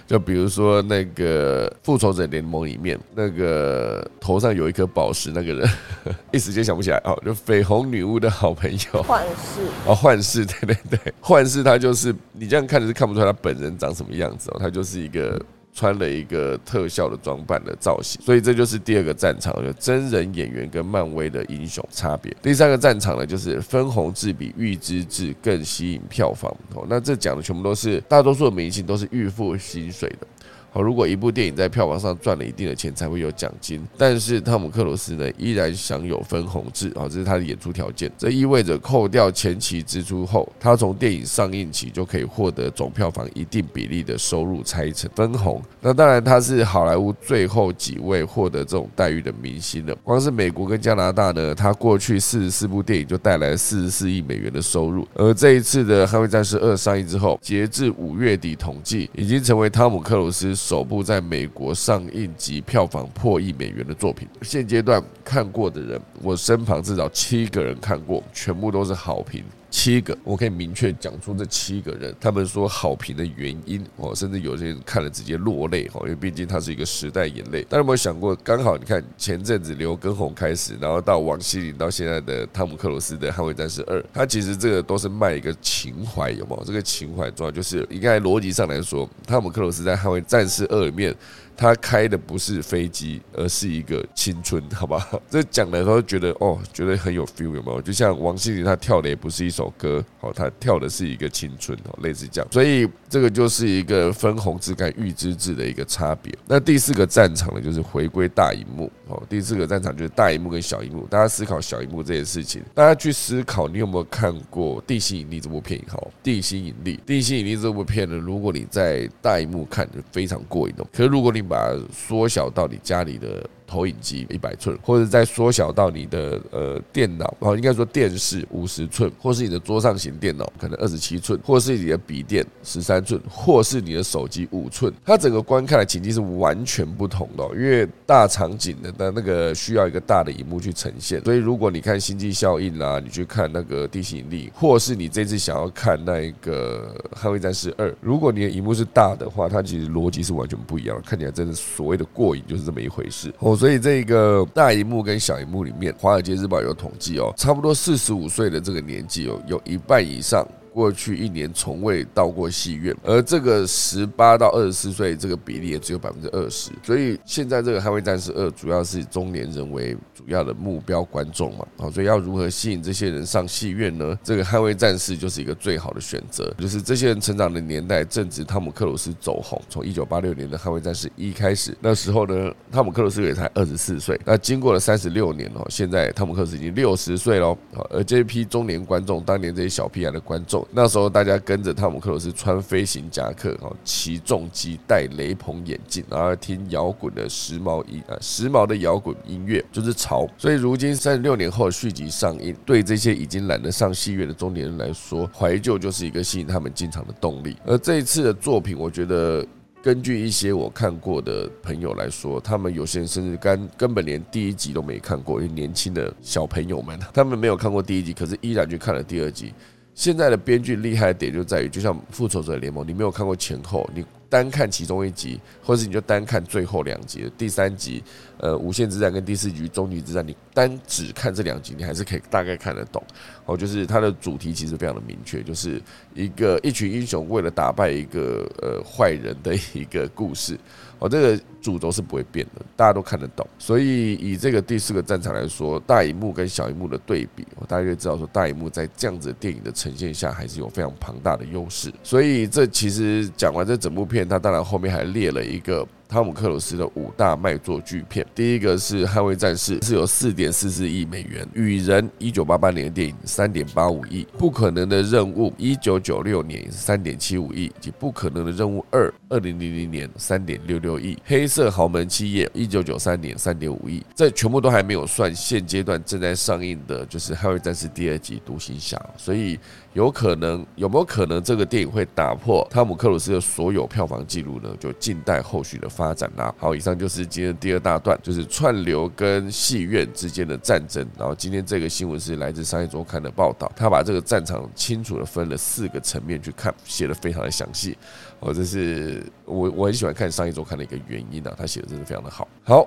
Speaker 1: 就比如说那个复仇者联盟里面那个头上有一颗宝石那个人，一时间想不起来哦。就绯红女巫的好朋友
Speaker 2: 幻视
Speaker 1: 哦，幻视，对对对，幻视他就是你这样看是看不出来他本人长什么样子哦，他就是一个。穿了一个特效的装扮的造型，所以这就是第二个战场，就真人演员跟漫威的英雄差别。第三个战场呢，就是分红制比预支制更吸引票房。哦，那这讲的全部都是大多数的明星都是预付薪水的。好，如果一部电影在票房上赚了一定的钱，才会有奖金。但是汤姆克鲁斯呢，依然享有分红制啊，这是他的演出条件。这意味着扣掉前期支出后，他从电影上映起就可以获得总票房一定比例的收入拆成分红。那当然，他是好莱坞最后几位获得这种待遇的明星了。光是美国跟加拿大呢，他过去四十四部电影就带来四十四亿美元的收入。而这一次的《捍卫战士二》上映之后，截至五月底统计，已经成为汤姆克鲁斯。首部在美国上映及票房破亿美元的作品，现阶段看过的人，我身旁至少七个人看过，全部都是好评。七个，我可以明确讲出这七个人，他们说好评的原因哦，甚至有些人看了直接落泪哦，因为毕竟它是一个时代眼泪。大家有没有想过，刚好你看前阵子刘畊宏开始，然后到王心凌，到现在的汤姆克鲁斯的《捍卫战士二》，他其实这个都是卖一个情怀，有没有？这个情怀重要，就是应该逻辑上来说，汤姆克鲁斯在《捍卫战士二》里面。他开的不是飞机，而是一个青春，好吧？这讲的时候觉得哦，觉得很有 feel，有没有？就像王心凌她跳的也不是一首歌，好，她跳的是一个青春，哦，类似这样。所以这个就是一个分红之跟预知制的一个差别。那第四个战场呢，就是回归大荧幕，哦，第四个战场就是大荧幕跟小荧幕。大家思考小荧幕这件事情，大家去思考，你有没有看过《地心引力》这部片？好，《地心引力》《地心引力》这部片呢，如果你在大荧幕看，就非常过瘾的。可是如果你把它缩小到你家里的投影机一百寸，或者再缩小到你的呃电脑哦，应该说电视五十寸，或是你的桌上型电脑可能二十七寸，或是你的笔电十三寸，或是你的手机五寸，它整个观看的情境是完全不同的，因为大场景的的那个需要一个大的荧幕去呈现，所以如果你看星际效应啦，你去看那个地心引力，或是你这次想要看那一个捍卫战士二，如果你的荧幕是大的话，它其实逻辑是完全不一样，看起来真的所谓的过瘾就是这么一回事哦。所以这个大荧幕跟小荧幕里面，华尔街日报有统计哦，差不多四十五岁的这个年纪哦，有一半以上。过去一年从未到过戏院，而这个十八到二十四岁这个比例也只有百分之二十，所以现在这个《捍卫战士二》主要是中年人为主要的目标观众。嘛，好，所以要如何吸引这些人上戏院呢？这个《捍卫战士》就是一个最好的选择，就是这些人成长的年代正值汤姆克鲁斯走红，从一九八六年的《捍卫战士一》开始，那时候呢，汤姆克鲁斯也才二十四岁，那经过了三十六年哦，现在汤姆克鲁斯已经六十岁喽，而这一批中年观众，当年这些小屁孩的观众。那时候大家跟着汤姆克鲁斯穿飞行夹克，哈，骑重机，戴雷朋眼镜，然后听摇滚的时髦音啊，时髦的摇滚音乐就是潮。所以如今三十六年后续集上映，对这些已经懒得上戏院的中年人来说，怀旧就是一个吸引他们进场的动力。而这一次的作品，我觉得根据一些我看过的朋友来说，他们有些人甚至根根本连第一集都没看过，因为年轻的小朋友们，他们没有看过第一集，可是依然去看了第二集。现在的编剧厉害的点就在于，就像《复仇者联盟》，你没有看过前后，你单看其中一集，或者是你就单看最后两集，第三集，呃，无限之战跟第四局终局之战，你单只看这两集，你还是可以大概看得懂。哦，就是它的主题其实非常的明确，就是一个一群英雄为了打败一个呃坏人的一个故事。哦，这个主轴是不会变的，大家都看得懂。所以以这个第四个战场来说，大荧幕跟小荧幕的对比，我大约知道说大荧幕在这样子电影的呈现下，还是有非常庞大的优势。所以这其实讲完这整部片，它当然后面还列了一个。汤姆克鲁斯的五大卖座巨片，第一个是《捍卫战士》，是有四点四四亿美元；《雨人》一九八八年的电影三点八五亿；《不可能的任务》一九九六年三点七五亿，以及《不可能的任务二》二零零零年三点六六亿；《黑色豪门企业》一九九三年三点五亿。这全部都还没有算现阶段正在上映的，就是《捍卫战士》第二集《独行侠》，所以。有可能有没有可能这个电影会打破汤姆克鲁斯的所有票房记录呢？就静待后续的发展啦。好，以上就是今天第二大段，就是串流跟戏院之间的战争。然后今天这个新闻是来自商业周刊的报道，他把这个战场清楚的分了四个层面去看，写的非常的详细。哦，这是我我很喜欢看商业周刊的一个原因啊，他写的真的非常的好。好，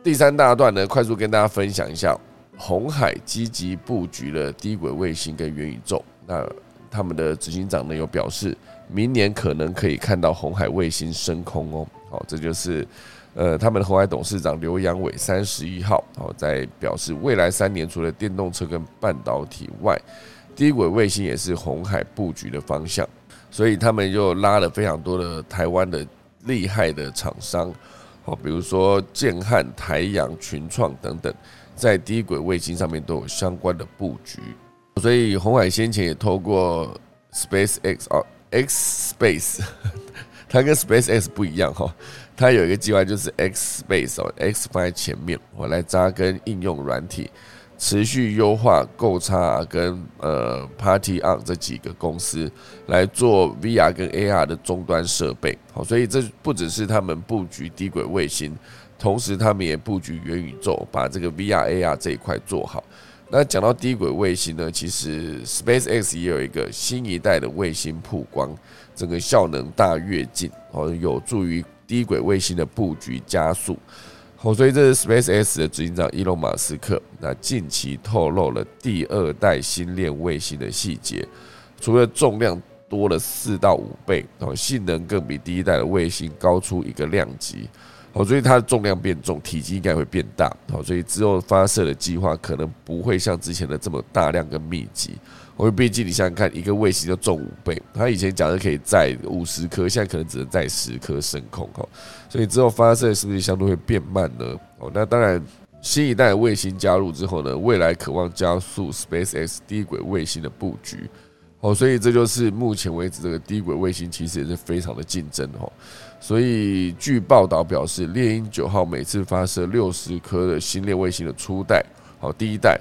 Speaker 1: 第三大段呢，快速跟大家分享一下，红海积极布局了低轨卫星跟元宇宙。那他们的执行长呢，有表示，明年可能可以看到红海卫星升空哦。好，这就是呃，他们的红海董事长刘阳伟三十一号好在表示，未来三年除了电动车跟半导体外，低轨卫星也是红海布局的方向。所以他们又拉了非常多的台湾的厉害的厂商，好，比如说建汉、台阳、群创等等，在低轨卫星上面都有相关的布局。所以红海先前也透过 Space X 哦，X Space，它跟 Space X 不一样哈，它有一个计划就是 X Space 哦，X 放在前面，我来扎根应用软体，持续优化购叉跟呃 Party On 这几个公司来做 VR 跟 AR 的终端设备，好，所以这不只是他们布局低轨卫星，同时他们也布局元宇宙，把这个 VR AR 这一块做好。那讲到低轨卫星呢，其实 SpaceX 也有一个新一代的卫星曝光，整个效能大跃进，哦，有助于低轨卫星的布局加速。好，所以这是 SpaceX 的执行长伊隆马斯克，那近期透露了第二代星链卫星的细节，除了重量多了四到五倍，哦，性能更比第一代的卫星高出一个量级。哦，所以它的重量变重，体积应该会变大。好，所以之后发射的计划可能不会像之前的这么大量跟密集。因为毕竟你想想看，一个卫星就重五倍，它以前讲的可以载五十颗，现在可能只能载十颗升空。哈，所以之后发射是不是相对会变慢呢？哦，那当然，新一代卫星加入之后呢，未来渴望加速 SpaceX 低轨卫星的布局。哦，所以这就是目前为止这个低轨卫星其实也是非常的竞争哦。所以据报道表示，猎鹰九号每次发射六十颗的星链卫星的初代，好第一代，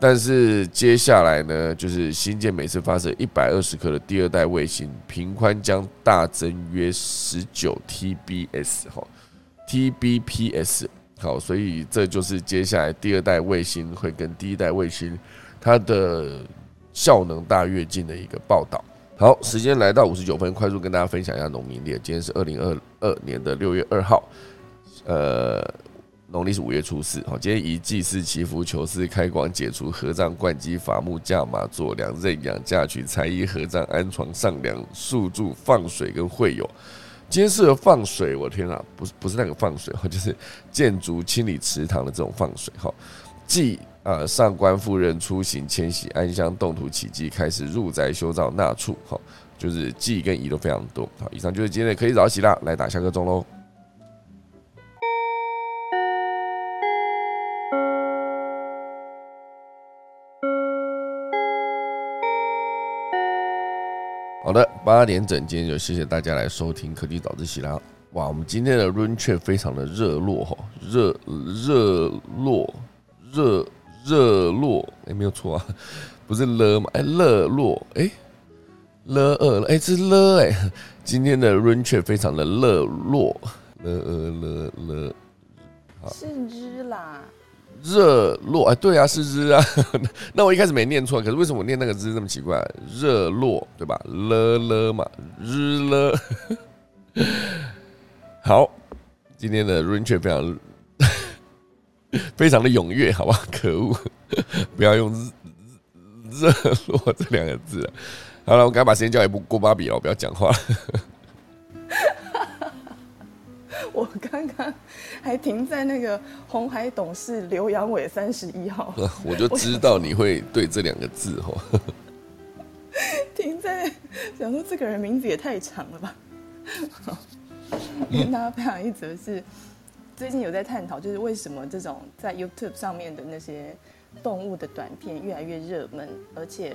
Speaker 1: 但是接下来呢，就是新建每次发射一百二十颗的第二代卫星，频宽将大增约十九 TBS 哈，TBPS 好，所以这就是接下来第二代卫星会跟第一代卫星它的。效能大跃进的一个报道。好，时间来到五十九分，快速跟大家分享一下农民历。今天是二零二二年的六月二号，呃，农历是五月初四。好，今天以祭祀、祈福、求事、开光、解除合葬、灌基、伐木、驾马、做粮、认养、嫁娶、才艺、合葬、安床、上梁、宿住、放水跟会友。今天适合放水，我天啊，不是不是那个放水哈，就是建筑清理池塘的这种放水哈。祭。呃，上官夫人出行迁徙安乡动土起祭，开始入宅修造纳畜，好，就是祭跟仪都非常多。好，以上就是今天的可以早起啦，来打下个钟喽。好的，八点整，今天就谢谢大家来收听科技早自习啦。哇，我们今天的 run 却非常的热络哈，热热络热。热络哎，没有错啊，不是了吗？哎，热络哎，了二哎，是了哎。今天的 rain 却非常的热络，了呃了了，
Speaker 2: 是日啦，
Speaker 1: 热络哎，对啊，是日啊。那我一开始没念错，可是为什么我念那个字这么奇怪？热络对吧？了了嘛，日了。好，今天的 rain 却非常。非常的踊跃，好吧？可恶，不要用“热络”这两个字。好了，我赶快把时间交给郭芭比了，我不要讲话。
Speaker 2: 我刚刚还停在那个红海董事刘阳伟三十一号，
Speaker 1: 我就知道你会对这两个字哦。
Speaker 2: 停在想说这个人名字也太长了吧？跟大家分享一则是。最近有在探讨，就是为什么这种在 YouTube 上面的那些动物的短片越来越热门，而且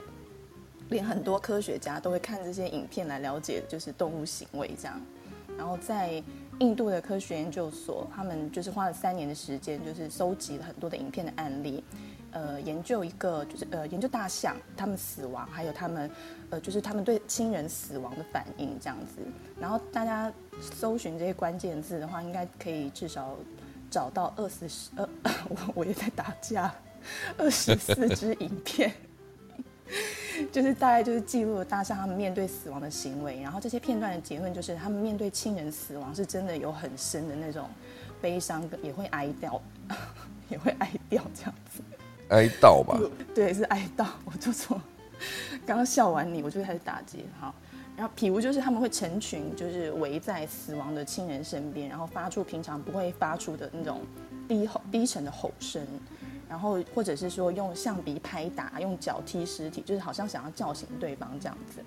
Speaker 2: 连很多科学家都会看这些影片来了解就是动物行为这样。然后在印度的科学研究所，他们就是花了三年的时间，就是收集了很多的影片的案例。呃，研究一个就是呃，研究大象他们死亡，还有他们呃，就是他们对亲人死亡的反应这样子。然后大家搜寻这些关键字的话，应该可以至少找到二十呃，我我也在打架，二十四支影片，就是大概就是记录大象他们面对死亡的行为。然后这些片段的结论就是，他们面对亲人死亡是真的有很深的那种悲伤，也会哀掉，也会哀掉这样子。
Speaker 1: 哀悼吧，
Speaker 2: 对，是哀悼。我做错，刚刚笑完你，我就开始打结。好，然后，譬如就是他们会成群，就是围在死亡的亲人身边，然后发出平常不会发出的那种低吼、低沉的吼声，然后或者是说用象鼻拍打、用脚踢尸体，就是好像想要叫醒对方这样子。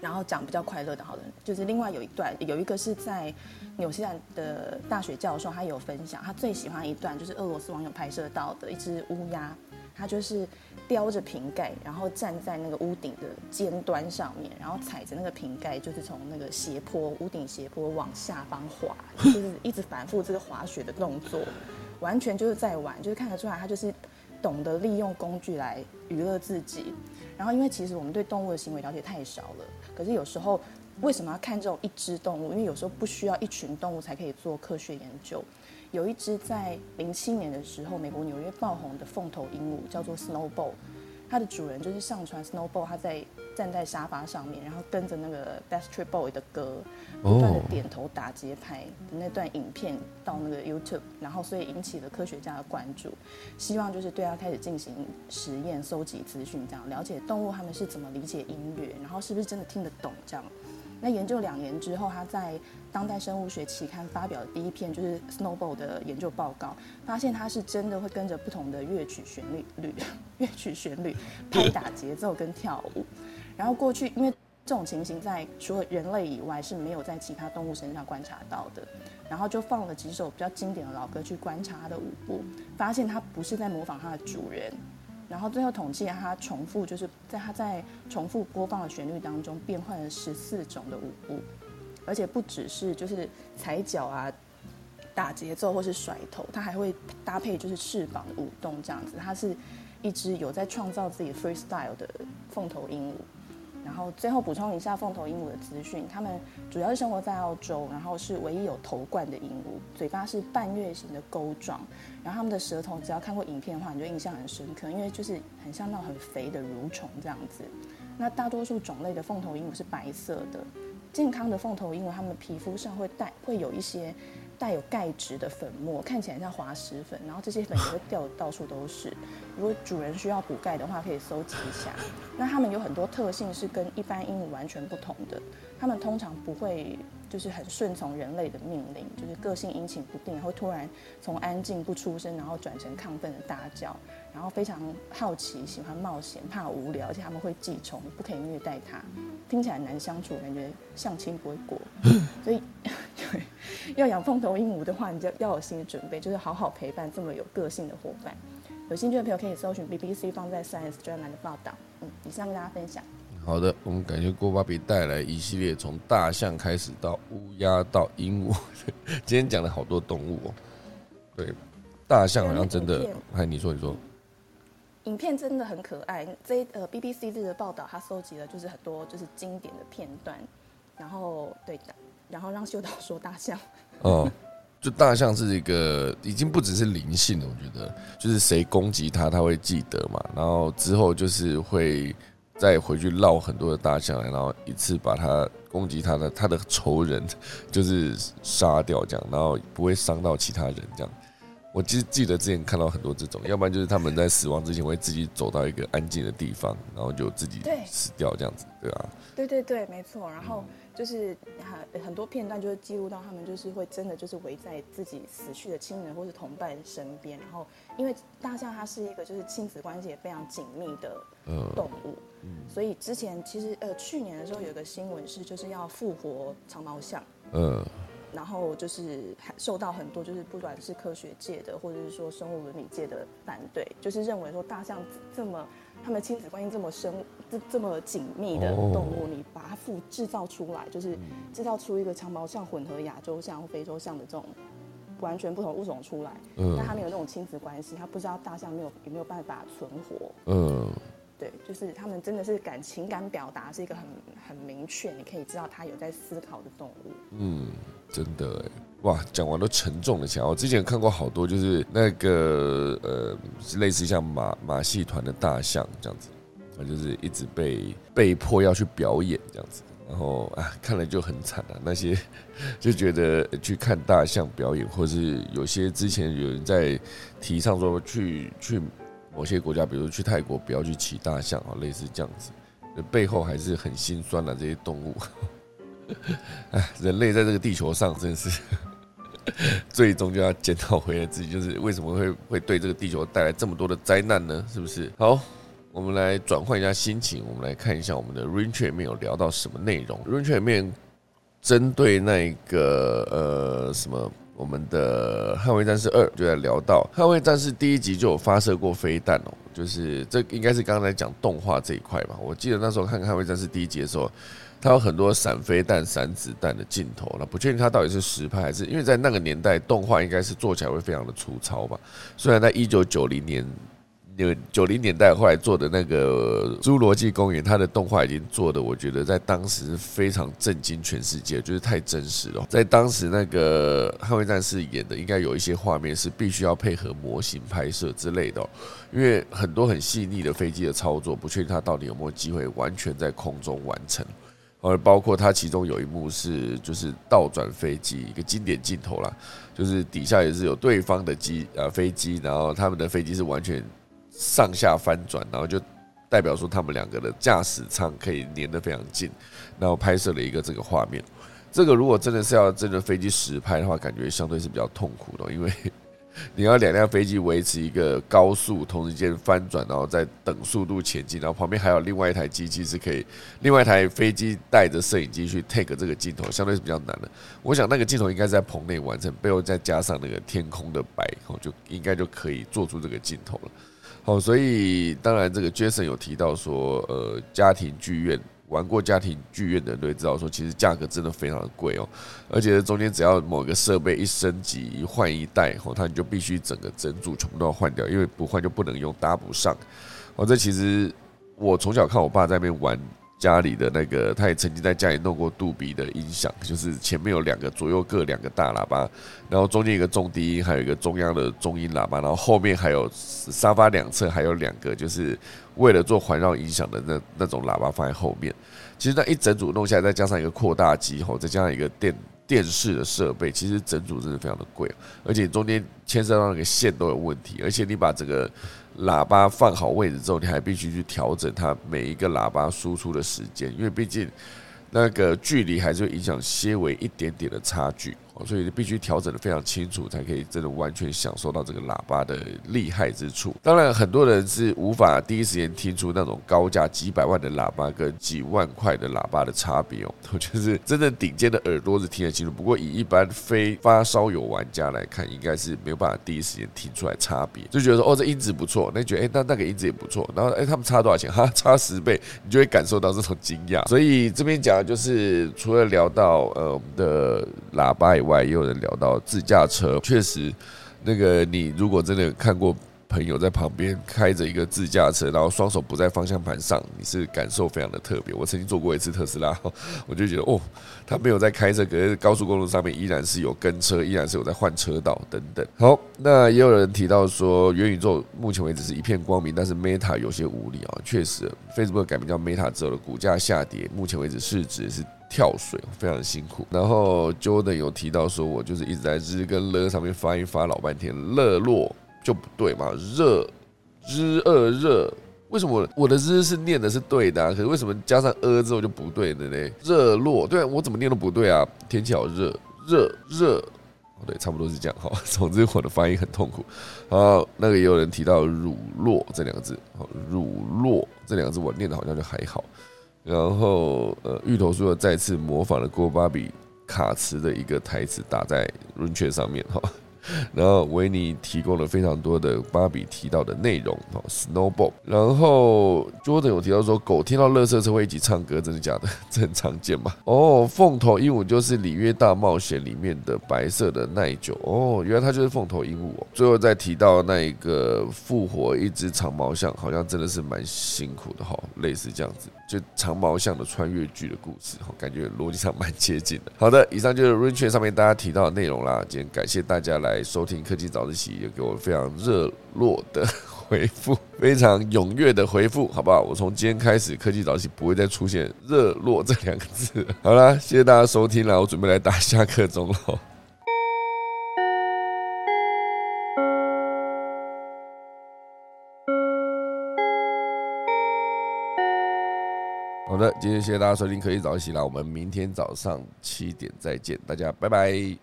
Speaker 2: 然后讲比较快乐的，好了，就是另外有一段，有一个是在。纽西兰的大学教授他有分享，他最喜欢一段就是俄罗斯网友拍摄到的一只乌鸦，它就是叼着瓶盖，然后站在那个屋顶的尖端上面，然后踩着那个瓶盖，就是从那个斜坡屋顶斜坡往下方滑，就是一直反复这个滑雪的动作，完全就是在玩，就是看得出来他就是懂得利用工具来娱乐自己。然后因为其实我们对动物的行为了解太少了，可是有时候。为什么要看这种一只动物？因为有时候不需要一群动物才可以做科学研究。有一只在零七年的时候，美国纽约爆红的凤头鹦鹉叫做 Snowball，它的主人就是上传 Snowball，它在站在沙发上面，然后跟着那个 Backstreet Boy 的歌，不断的点头打节拍的那段影片到那个 YouTube，然后所以引起了科学家的关注，希望就是对它开始进行实验，搜集资讯，这样了解动物它们是怎么理解音乐，然后是不是真的听得懂这样。那研究两年之后，他在《当代生物学》期刊发表的第一篇就是 Snowball 的研究报告，发现它是真的会跟着不同的乐曲旋律律 乐曲旋律 拍打节奏跟跳舞。然后过去因为这种情形在除了人类以外是没有在其他动物身上观察到的，然后就放了几首比较经典的老歌去观察它的舞步，发现它不是在模仿它的主人，然后最后统计它重复就是在它在重复播放的旋律当中变换了十四种的舞步，而且不只是就是踩脚啊、打节奏或是甩头，它还会搭配就是翅膀舞动这样子。它是一只有在创造自己 freestyle 的凤头鹦鹉。然后最后补充一下凤头鹦鹉的资讯，它们主要是生活在澳洲，然后是唯一有头冠的鹦鹉，嘴巴是半月形的钩状，然后它们的舌头，只要看过影片的话，你就印象很深刻，因为就是很像那种很肥的蠕虫这样子。那大多数种类的凤头鹦鹉是白色的，健康的凤头鹦鹉，它们皮肤上会带会有一些。带有钙质的粉末，看起来像滑石粉，然后这些粉也会掉的 到处都是。如果主人需要补钙的话，可以搜集一下。那它们有很多特性是跟一般鹦鹉完全不同的，它们通常不会。就是很顺从人类的命令，就是个性阴晴不定，然后突然从安静不出声，然后转成亢奋的大叫，然后非常好奇，喜欢冒险，怕无聊，而且他们会寄虫，不可以虐待它，听起来难相处，感觉相亲不会过，所以对 要养凤头鹦鹉的话，你就要有心理准备，就是好好陪伴这么有个性的伙伴。有兴趣的朋友可以搜寻 BBC 放在 Science 专栏的报道。嗯，以上跟大家分享。
Speaker 1: 好的，我们感谢郭芭比带来一系列从大象开始到乌鸦到鹦鹉，今天讲了好多动物哦。对，大象好像真的，哎，你说你说，
Speaker 2: 影片真的很可爱。这呃 BBC 这个报道，它收集了就是很多就是经典的片段，然后对的，然后让秀导说大象。
Speaker 1: 哦，就大象是一个已经不只是灵性了，我觉得就是谁攻击它，它会记得嘛，然后之后就是会。再回去绕很多的大象来，然后一次把它攻击他的他的仇人，就是杀掉这样，然后不会伤到其他人这样。我其实记得之前看到很多这种，要不然就是他们在死亡之前会自己走到一个安静的地方，然后就自己死掉这样子，对吧？
Speaker 2: 对对对，没错。然后就是很很多片段就是记录到他们就是会真的就是围在自己死去的亲人或是同伴身边，然后因为大象它是一个就是亲子关系也非常紧密的动物。所以之前其实呃去年的时候有个新闻是就是要复活长毛象，嗯，然后就是受到很多就是不管是科学界的或者是说生物伦理界的反对，就是认为说大象这么他们亲子关系这么深这这么紧密的动物，你把它复制造出来，就是制造出一个长毛象混合亚洲象或非洲象的这种完全不同物种出来，嗯，但他没有那种亲子关系，他不知道大象没有有没有办法存活，嗯。对，就是他们真的是感情感表达是一个很很明确，你可以知道他有在思考的动物。
Speaker 1: 嗯，真的哎，哇，讲完都沉重了起来。我之前看过好多，就是那个呃，类似像马马戏团的大象这样子，啊，就是一直被被迫要去表演这样子，然后啊，看了就很惨啊。那些就觉得去看大象表演，或是有些之前有人在提倡说去去。某些国家，比如去泰国，不要去骑大象啊，类似这样子，背后还是很心酸的。这些动物，哎，人类在这个地球上，真是 最终就要检讨回来自己，就是为什么会会对这个地球带来这么多的灾难呢？是不是？好，我们来转换一下心情，我们来看一下我们的 Rain 里面有聊到什么内容。Rain 里面针对那个呃什么。我们的《捍卫战士二》就在聊到《捍卫战士》第一集就有发射过飞弹哦，就是这应该是刚才讲动画这一块吧。我记得那时候看《捍卫战士》第一集的时候，它有很多闪飞弹、闪子弹的镜头，那不确定它到底是实拍还是因为在那个年代动画应该是做起来会非常的粗糙吧。虽然在一九九零年。有九零年代后来做的那个《侏罗纪公园》，它的动画已经做的，我觉得在当时非常震惊全世界，就是太真实了。在当时那个《捍卫战士》演的，应该有一些画面是必须要配合模型拍摄之类的，因为很多很细腻的飞机的操作，不确定它到底有没有机会完全在空中完成。而包括它其中有一幕是就是倒转飞机一个经典镜头啦，就是底下也是有对方的机呃飞机，然后他们的飞机是完全。上下翻转，然后就代表说他们两个的驾驶舱可以连得非常近，然后拍摄了一个这个画面。这个如果真的是要真的飞机实拍的话，感觉相对是比较痛苦的，因为 你要两辆飞机维持一个高速同时间翻转，然后再等速度前进，然后旁边还有另外一台机器是可以，另外一台飞机带着摄影机去 take 这个镜头，相对是比较难的。我想那个镜头应该在棚内完成，背后再加上那个天空的白，后就应该就可以做出这个镜头了。哦，所以当然这个 Jason 有提到说，呃，家庭剧院玩过家庭剧院的人都知道说，其实价格真的非常的贵哦，而且中间只要某个设备一升级换一代，哦，它你就必须整个整组全部都要换掉，因为不换就不能用，搭不上。哦，这其实我从小看我爸在那边玩。家里的那个，他也曾经在家里弄过杜比的音响，就是前面有两个，左右各两个大喇叭，然后中间一个重低音，还有一个中央的中音喇叭，然后后面还有沙发两侧还有两个，就是为了做环绕音响的那那种喇叭放在后面。其实那一整组弄下来，再加上一个扩大机后，再加上一个电电视的设备，其实整组真的非常的贵，而且中间牵涉到那个线都有问题，而且你把这个。喇叭放好位置之后，你还必须去调整它每一个喇叭输出的时间，因为毕竟那个距离还是会影响些微一点点的差距。所以你必须调整的非常清楚，才可以真的完全享受到这个喇叭的厉害之处。当然，很多人是无法第一时间听出那种高价几百万的喇叭跟几万块的喇叭的差别哦。我觉得真正顶尖的耳朵是听得清楚，不过以一般非发烧友玩家来看，应该是没有办法第一时间听出来差别。就觉得说哦，这音质不错，那觉得哎，那那个音质也不错。然后哎，他们差多少钱？哈，差十倍，你就会感受到这种惊讶。所以这边讲的就是，除了聊到呃我们的喇叭以外，外也有人聊到自驾车，确实，那个你如果真的看过朋友在旁边开着一个自驾车，然后双手不在方向盘上，你是感受非常的特别。我曾经坐过一次特斯拉，我就觉得哦，他没有在开车，可是高速公路上面依然是有跟车，依然是有在换车道等等。好，那也有人提到说，元宇宙目前为止是一片光明，但是 Meta 有些无力啊。确实，Facebook 改名叫 Meta 之后的股价下跌，目前为止市值是。跳水非常辛苦，然后 Jordan 有提到说，我就是一直在日跟了上面发音发老半天，热落就不对嘛，热日二热，为什么我的日是念的是对的，可是为什么加上呃之后就不对的呢？热落，对我怎么念都不对啊，天气好热，热热，对，差不多是这样哈。总之我的发音很痛苦。好，那个也有人提到乳落这两个字，乳落这两个字我念的好像就还好。然后，呃，芋头叔又再次模仿了郭芭比卡词的一个台词，打在轮圈上面哈。然后维尼提供了非常多的芭比提到的内容哦，Snowball。然后 Jordan 有提到说，狗听到乐色车会一起唱歌，真的假的？这很常见嘛。哦，凤头鹦鹉就是《里约大冒险》里面的白色的耐久哦，原来它就是凤头鹦鹉哦。最后再提到那一个复活一只长毛象，好像真的是蛮辛苦的哈，类似这样子，就长毛象的穿越剧的故事哈，感觉逻辑上蛮接近的。好的，以上就是 r i c h 上面大家提到的内容啦。今天感谢大家来。收听科技早自习，也给我非常热络的 回复，非常踊跃的回复，好不好？我从今天开始，科技早自习不会再出现“热络”这两个字。好了，谢谢大家收听啦，我准备来打下课钟了。好的，今天谢谢大家收听可以早自习啦，我们明天早上七点再见，大家拜拜。